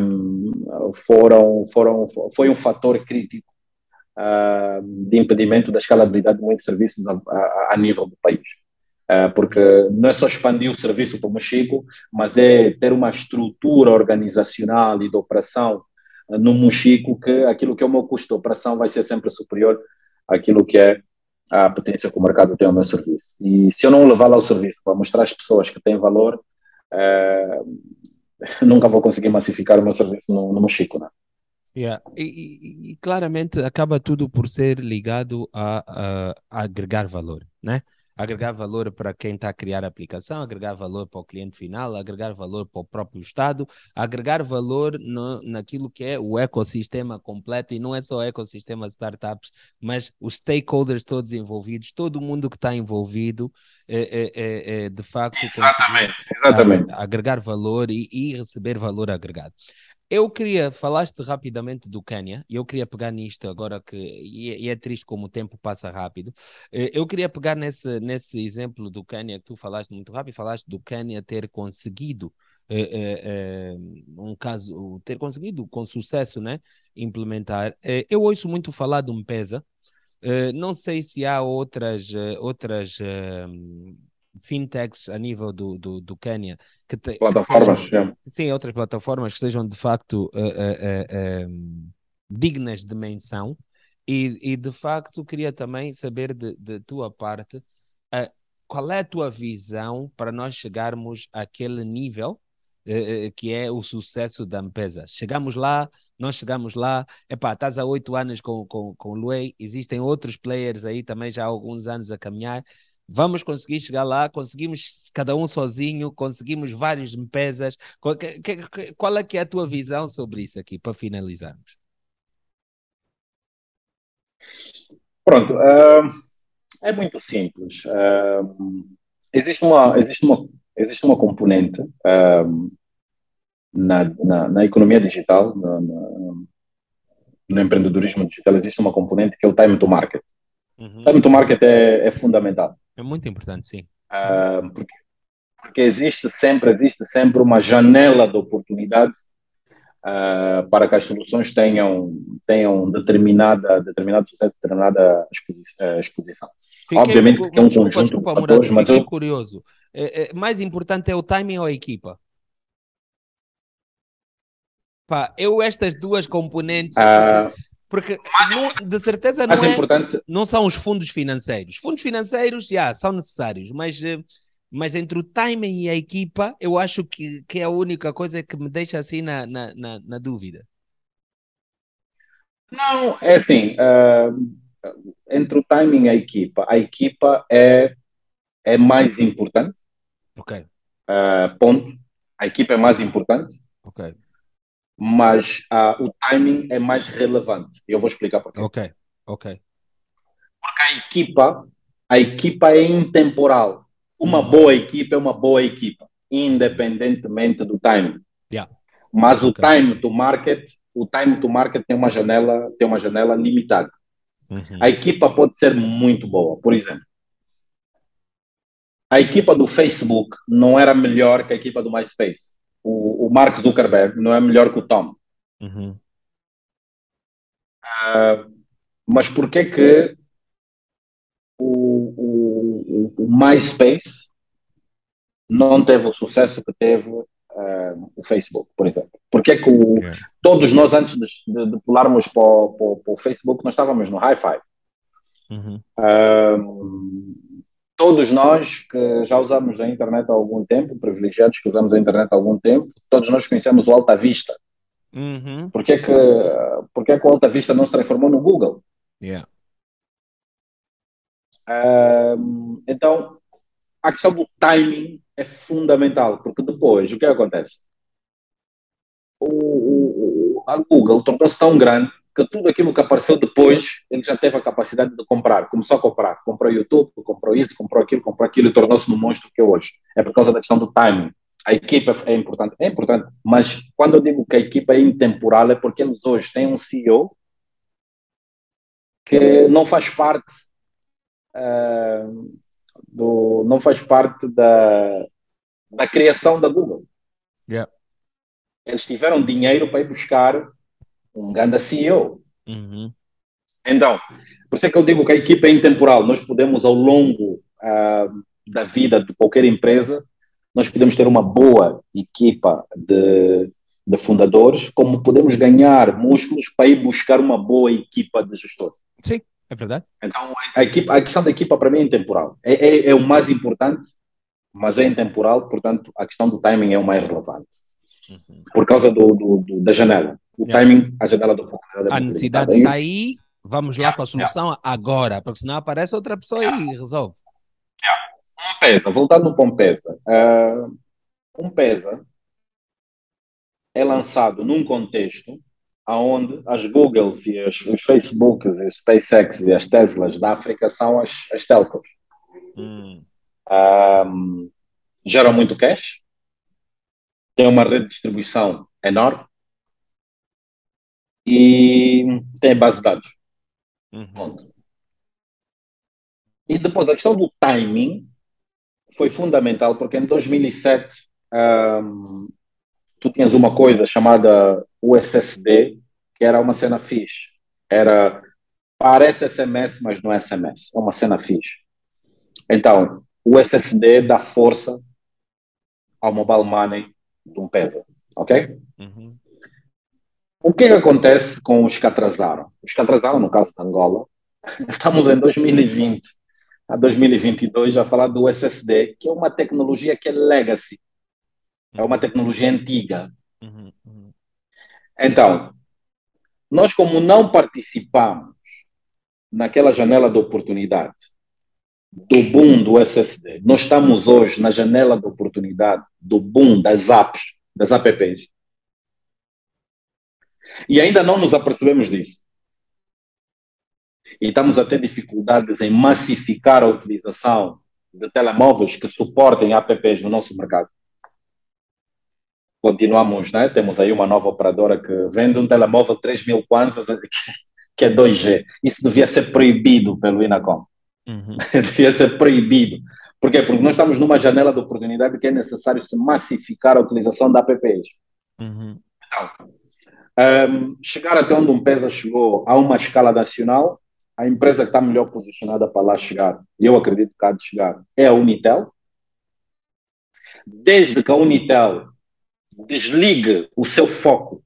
um, foram, foram, foi um fator crítico uh, de impedimento da escalabilidade de muitos serviços a, a, a nível do país. Eh, porque não é só expandir o serviço para o Mochico, mas é ter uma estrutura organizacional e de operação eh, no Mochico que aquilo que é o meu custo de operação vai ser sempre superior àquilo que é a potência que o mercado tem ao meu serviço. E se eu não levar lá o serviço para mostrar às pessoas que têm valor, é, nunca vou conseguir massificar o meu serviço no, no Mochico, né? Yeah. E, e, e, claramente acaba tudo por ser ligado a, a, a agregar valor, né? Agregar valor para quem está a criar a aplicação, agregar valor para o cliente final, agregar valor para o próprio Estado, agregar valor no, naquilo que é o ecossistema completo, e não é só o ecossistema startups, mas os stakeholders todos envolvidos, todo mundo que está envolvido, é, é, é, é, de facto exatamente, exatamente. agregar valor e, e receber valor agregado. Eu queria, falaste rapidamente do Quênia, e eu queria pegar nisto agora que, e, é triste como o tempo passa rápido, eh, eu queria pegar nesse, nesse exemplo do Quênia que tu falaste muito rápido, falaste do Quênia ter conseguido eh, eh, um caso, ter conseguido com sucesso, né, implementar. Eu ouço muito falar de um PESA, eh, não sei se há outras, outras fintechs a nível do, do, do Quênia que, te, plataformas, que sejam, sim, outras plataformas que sejam de facto uh, uh, uh, dignas de menção e, e de facto queria também saber de, de tua parte qual é a tua visão para nós chegarmos àquele nível que é o sucesso da empresa. Chegamos lá, nós chegamos lá, epá, estás há oito anos com, com, com o Luei, existem outros players aí também já há alguns anos a caminhar, vamos conseguir chegar lá, conseguimos cada um sozinho, conseguimos vários. Qual, qual é que é a tua visão sobre isso aqui, para finalizarmos? Pronto, uh, é muito simples. Uh, existe, uma, existe, uma, existe uma componente uh, na, na, na, economia digital, na, no empreendedorismo digital, existe uma componente que é o time to market. Uhum. Time to market é, é fundamental. É muito importante, sim. Uh, porque, porque, existe sempre, existe sempre uma janela de oportunidade uh, para que as soluções tenham, tenham determinada, determinado sucesso, determinada ah, exposição. Fiquei, Obviamente que é um desculpa, conjunto desculpa, de fatores, mas eu... curioso. É, é, mais importante é o timing ou a equipa? Pá, eu estas duas componentes... Uh, porque não, de certeza não, é, importante... não são os fundos financeiros. Fundos financeiros, já, yeah, são necessários, mas, eh, mas entre o timing e a equipa, eu acho que, que é a única coisa que me deixa assim na, na, na, na dúvida. Não, é assim, uh, entre o timing e a equipa, a equipa é, é mais importante. Ok. Uh, ponto. A equipa é mais importante. Ok. Mas uh, o timing é mais relevante. Eu vou explicar porquê. Ok, ok. Porque a equipa, a equipa é intemporal. Uma boa equipa é uma boa equipa, independentemente do timing. Yeah. Mas o Ok. time to market, o time to market tem uma janela, tem uma janela limitada. Uhum. A equipa pode ser muito boa. Por exemplo, a equipa do Facebook não era melhor que a equipa do MySpace. O, o Mark Zuckerberg não é melhor que o Tom. Uhum. Mas por que que o, o, o, MySpace não teve o sucesso que teve eh, o Facebook, por exemplo? Por que que o, Yeah. todos nós, antes de, de- pularmos para o, para para o Facebook, nós estávamos no Hi-Fi. Uhum. Ahm, todos nós que já usamos a internet há algum tempo, privilegiados que usamos a internet há algum tempo, todos nós conhecemos o Alta Vista. Uhum. Por que que, que o Alta Vista não se transformou no Google? Yeah. Então, a questão do timing é fundamental, porque depois, o que acontece? O, o- o- a Google tornou-se tão grande que tudo aquilo que apareceu depois, ele já teve a capacidade de comprar. Começou a comprar. Comprou YouTube, comprou isso, comprou aquilo, comprou aquilo e tornou-se no monstro que é hoje. É por causa da questão do timing. A equipa é importante. É importante, mas quando eu digo que a equipa é intemporal, é porque eles hoje têm um CEO que não faz parte ah, do, não faz parte da, da criação da Google. Yeah. Eles tiveram dinheiro para ir buscar um grande CEO. Uhum. Então, por isso é que eu digo que a equipa é intemporal. Nós podemos, ao longo ah, da vida de qualquer empresa, nós podemos ter uma boa equipa de, de fundadores, como podemos ganhar músculos para ir buscar uma boa equipa de gestores. Sim, é verdade. Então, a, equipa, a questão da equipa para mim é intemporal. É, é, é o mais importante, mas é intemporal, portanto, a questão do timing é o mais relevante. Uhum. Por causa do, do- do- da janela. O Yeah. timing, a janela da oportunidade. é A necessidade está aí, vamos lá com a solução agora, porque senão aparece outra pessoa e resolve. Um pesa, voltando para um pesa. ah, um pesa é lançado num contexto onde as Googles e as, os Facebooks e os SpaceX e as Teslas da África são as, as telcos. Hum. Ahm, geram muito cash, têm uma rede de distribuição enorme e têm base de dados. Uhum. Ponto. E depois a questão do timing foi fundamental porque em 2007 ahm, tu tinhas uma coisa chamada USSD que era uma cena fixe. Era parece SMS, mas não é SMS. É uma cena fixe. Então, o SSD dá força ao mobile money de um peso, ok? Uhum. O que, é que acontece com os que atrasaram? Os que atrasaram, no caso de Angola, estamos em 2020 a 2022 a falar do SSD, que é uma tecnologia que é legacy, é uma tecnologia antiga. Então, nós como não participamos naquela janela de oportunidade do boom do SSD, nós estamos hoje na janela de oportunidade do boom das apps, das apps. E ainda não nos apercebemos disso. E estamos a ter dificuldades em massificar a utilização de telemóveis que suportem apps no nosso mercado. Continuamos, né? Temos aí uma nova operadora que vende um telemóvel 3 mil kwanzas que é 2G. Isso devia ser proibido pelo Inacom. Uhum. devia ser proibido. Por quê? Porque nós estamos numa janela de oportunidade que é necessário se massificar a utilização da apps. Uhum. Um, chegar até onde um PESA chegou a uma escala nacional, a empresa que está melhor posicionada para lá chegar, e eu acredito que há de chegar, é a Unitel. Desde que a Unitel desligue o seu foco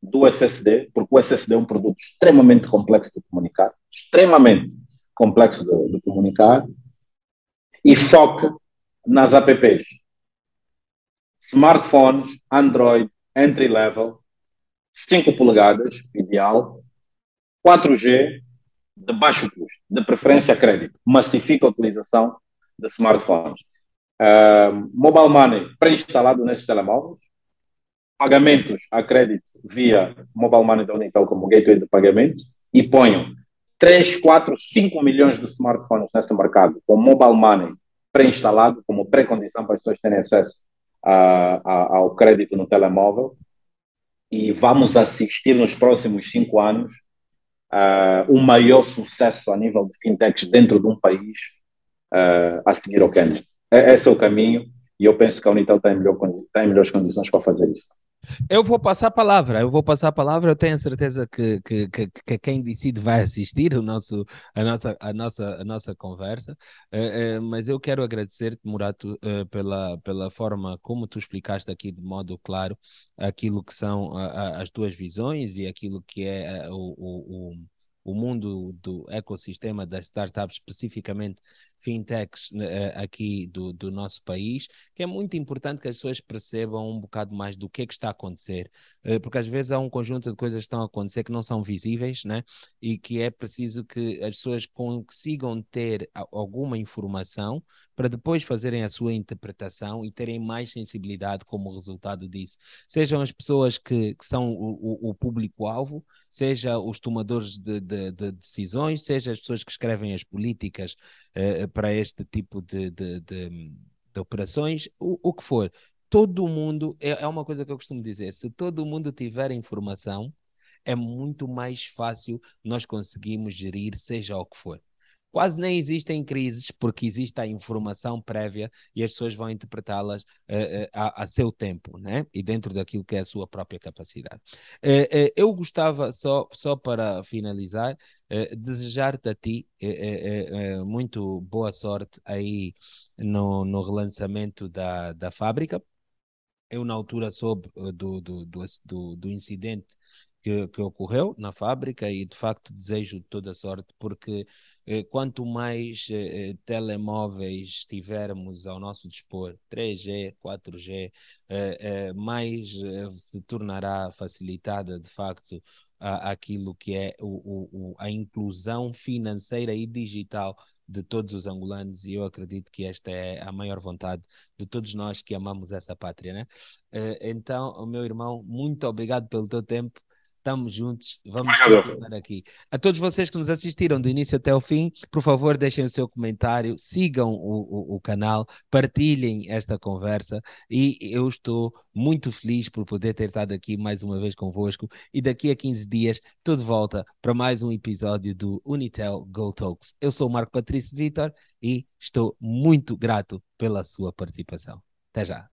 do SSD, porque o SSD é um produto extremamente complexo de comunicar, extremamente complexo de, de comunicar, e foque nas apps. Smartphones, Android, entry level, 5 polegadas, ideal, 4G, de baixo custo, de preferência crédito, massifica a utilização de smartphones. Uh, mobile money pré-instalado nesses telemóveis, pagamentos a crédito via mobile money da Unitel como gateway de pagamento. E ponho 3, 4, 5 milhões de smartphones nesse mercado com mobile money pré-instalado como pré-condição para as pessoas terem acesso a, a, ao crédito no telemóvel e vamos assistir nos próximos cinco anos uh, o maior sucesso a nível de fintechs dentro de um país uh, a seguir ao Quênia. Esse é o caminho e eu penso que a Unitel tem, melhor, tem melhores condições para fazer isso. Eu vou passar a palavra, eu vou passar a palavra, eu tenho a certeza que, que, que, que quem decide vai assistir o nosso, a, nossa, a, nossa, a nossa conversa, uh, uh, mas eu quero agradecer-te, Murato, uh, pela, pela forma como tu explicaste aqui de modo claro aquilo que são as tuas visões e aquilo que é o, o, o o mundo do ecossistema das startups, especificamente fintechs uh, aqui do, do nosso país, que é muito importante que as pessoas percebam um bocado mais do que é que está a acontecer, uh, porque às vezes há um conjunto de coisas que estão a acontecer que não são visíveis, né? E que é preciso que as pessoas consigam ter alguma informação para depois fazerem a sua interpretação e terem mais sensibilidade como resultado disso. Sejam as pessoas que, que são o, o, o público-alvo, seja os tomadores de, de, de, decisões, seja as pessoas que escrevem as políticas uh, para este tipo de, de, de, operações, o, o, que for. Todo mundo, é, é uma coisa que eu costumo dizer, se todo mundo tiver informação, é muito mais fácil nós conseguirmos gerir seja o que for quase nem existem crises porque existe a informação prévia e as pessoas vão interpretá-las uh, uh, a, a, seu tempo, né? E dentro daquilo que é a sua própria capacidade. Uh, eu gostava só, só para finalizar, desejar-te a ti muito boa sorte aí no, no relançamento da, da fábrica. Eu, na altura, soube do, do, do, do, incidente que, que, ocorreu na fábrica e de facto desejo toda sorte porque quanto mais eh, eh, telemóveis tivermos ao nosso dispor, 3G, 4G, mais se tornará facilitada de facto aquilo que é o, o, a inclusão financeira e digital de todos os angolanos e eu acredito que esta é a maior vontade de todos nós que amamos essa pátria, né? Então, meu irmão, muito obrigado pelo teu tempo Estamos juntos, vamos continuar aqui. A todos vocês que nos assistiram do início até o fim, por favor, deixem o seu comentário, sigam o, o, o canal, partilhem esta conversa e eu estou muito feliz por poder ter estado aqui mais uma vez convosco e daqui a 15 dias estou de volta para mais um episódio do Unitel Go Talks. Eu sou o Marco Patrício Vitor e estou muito grato pela sua participação. Até já.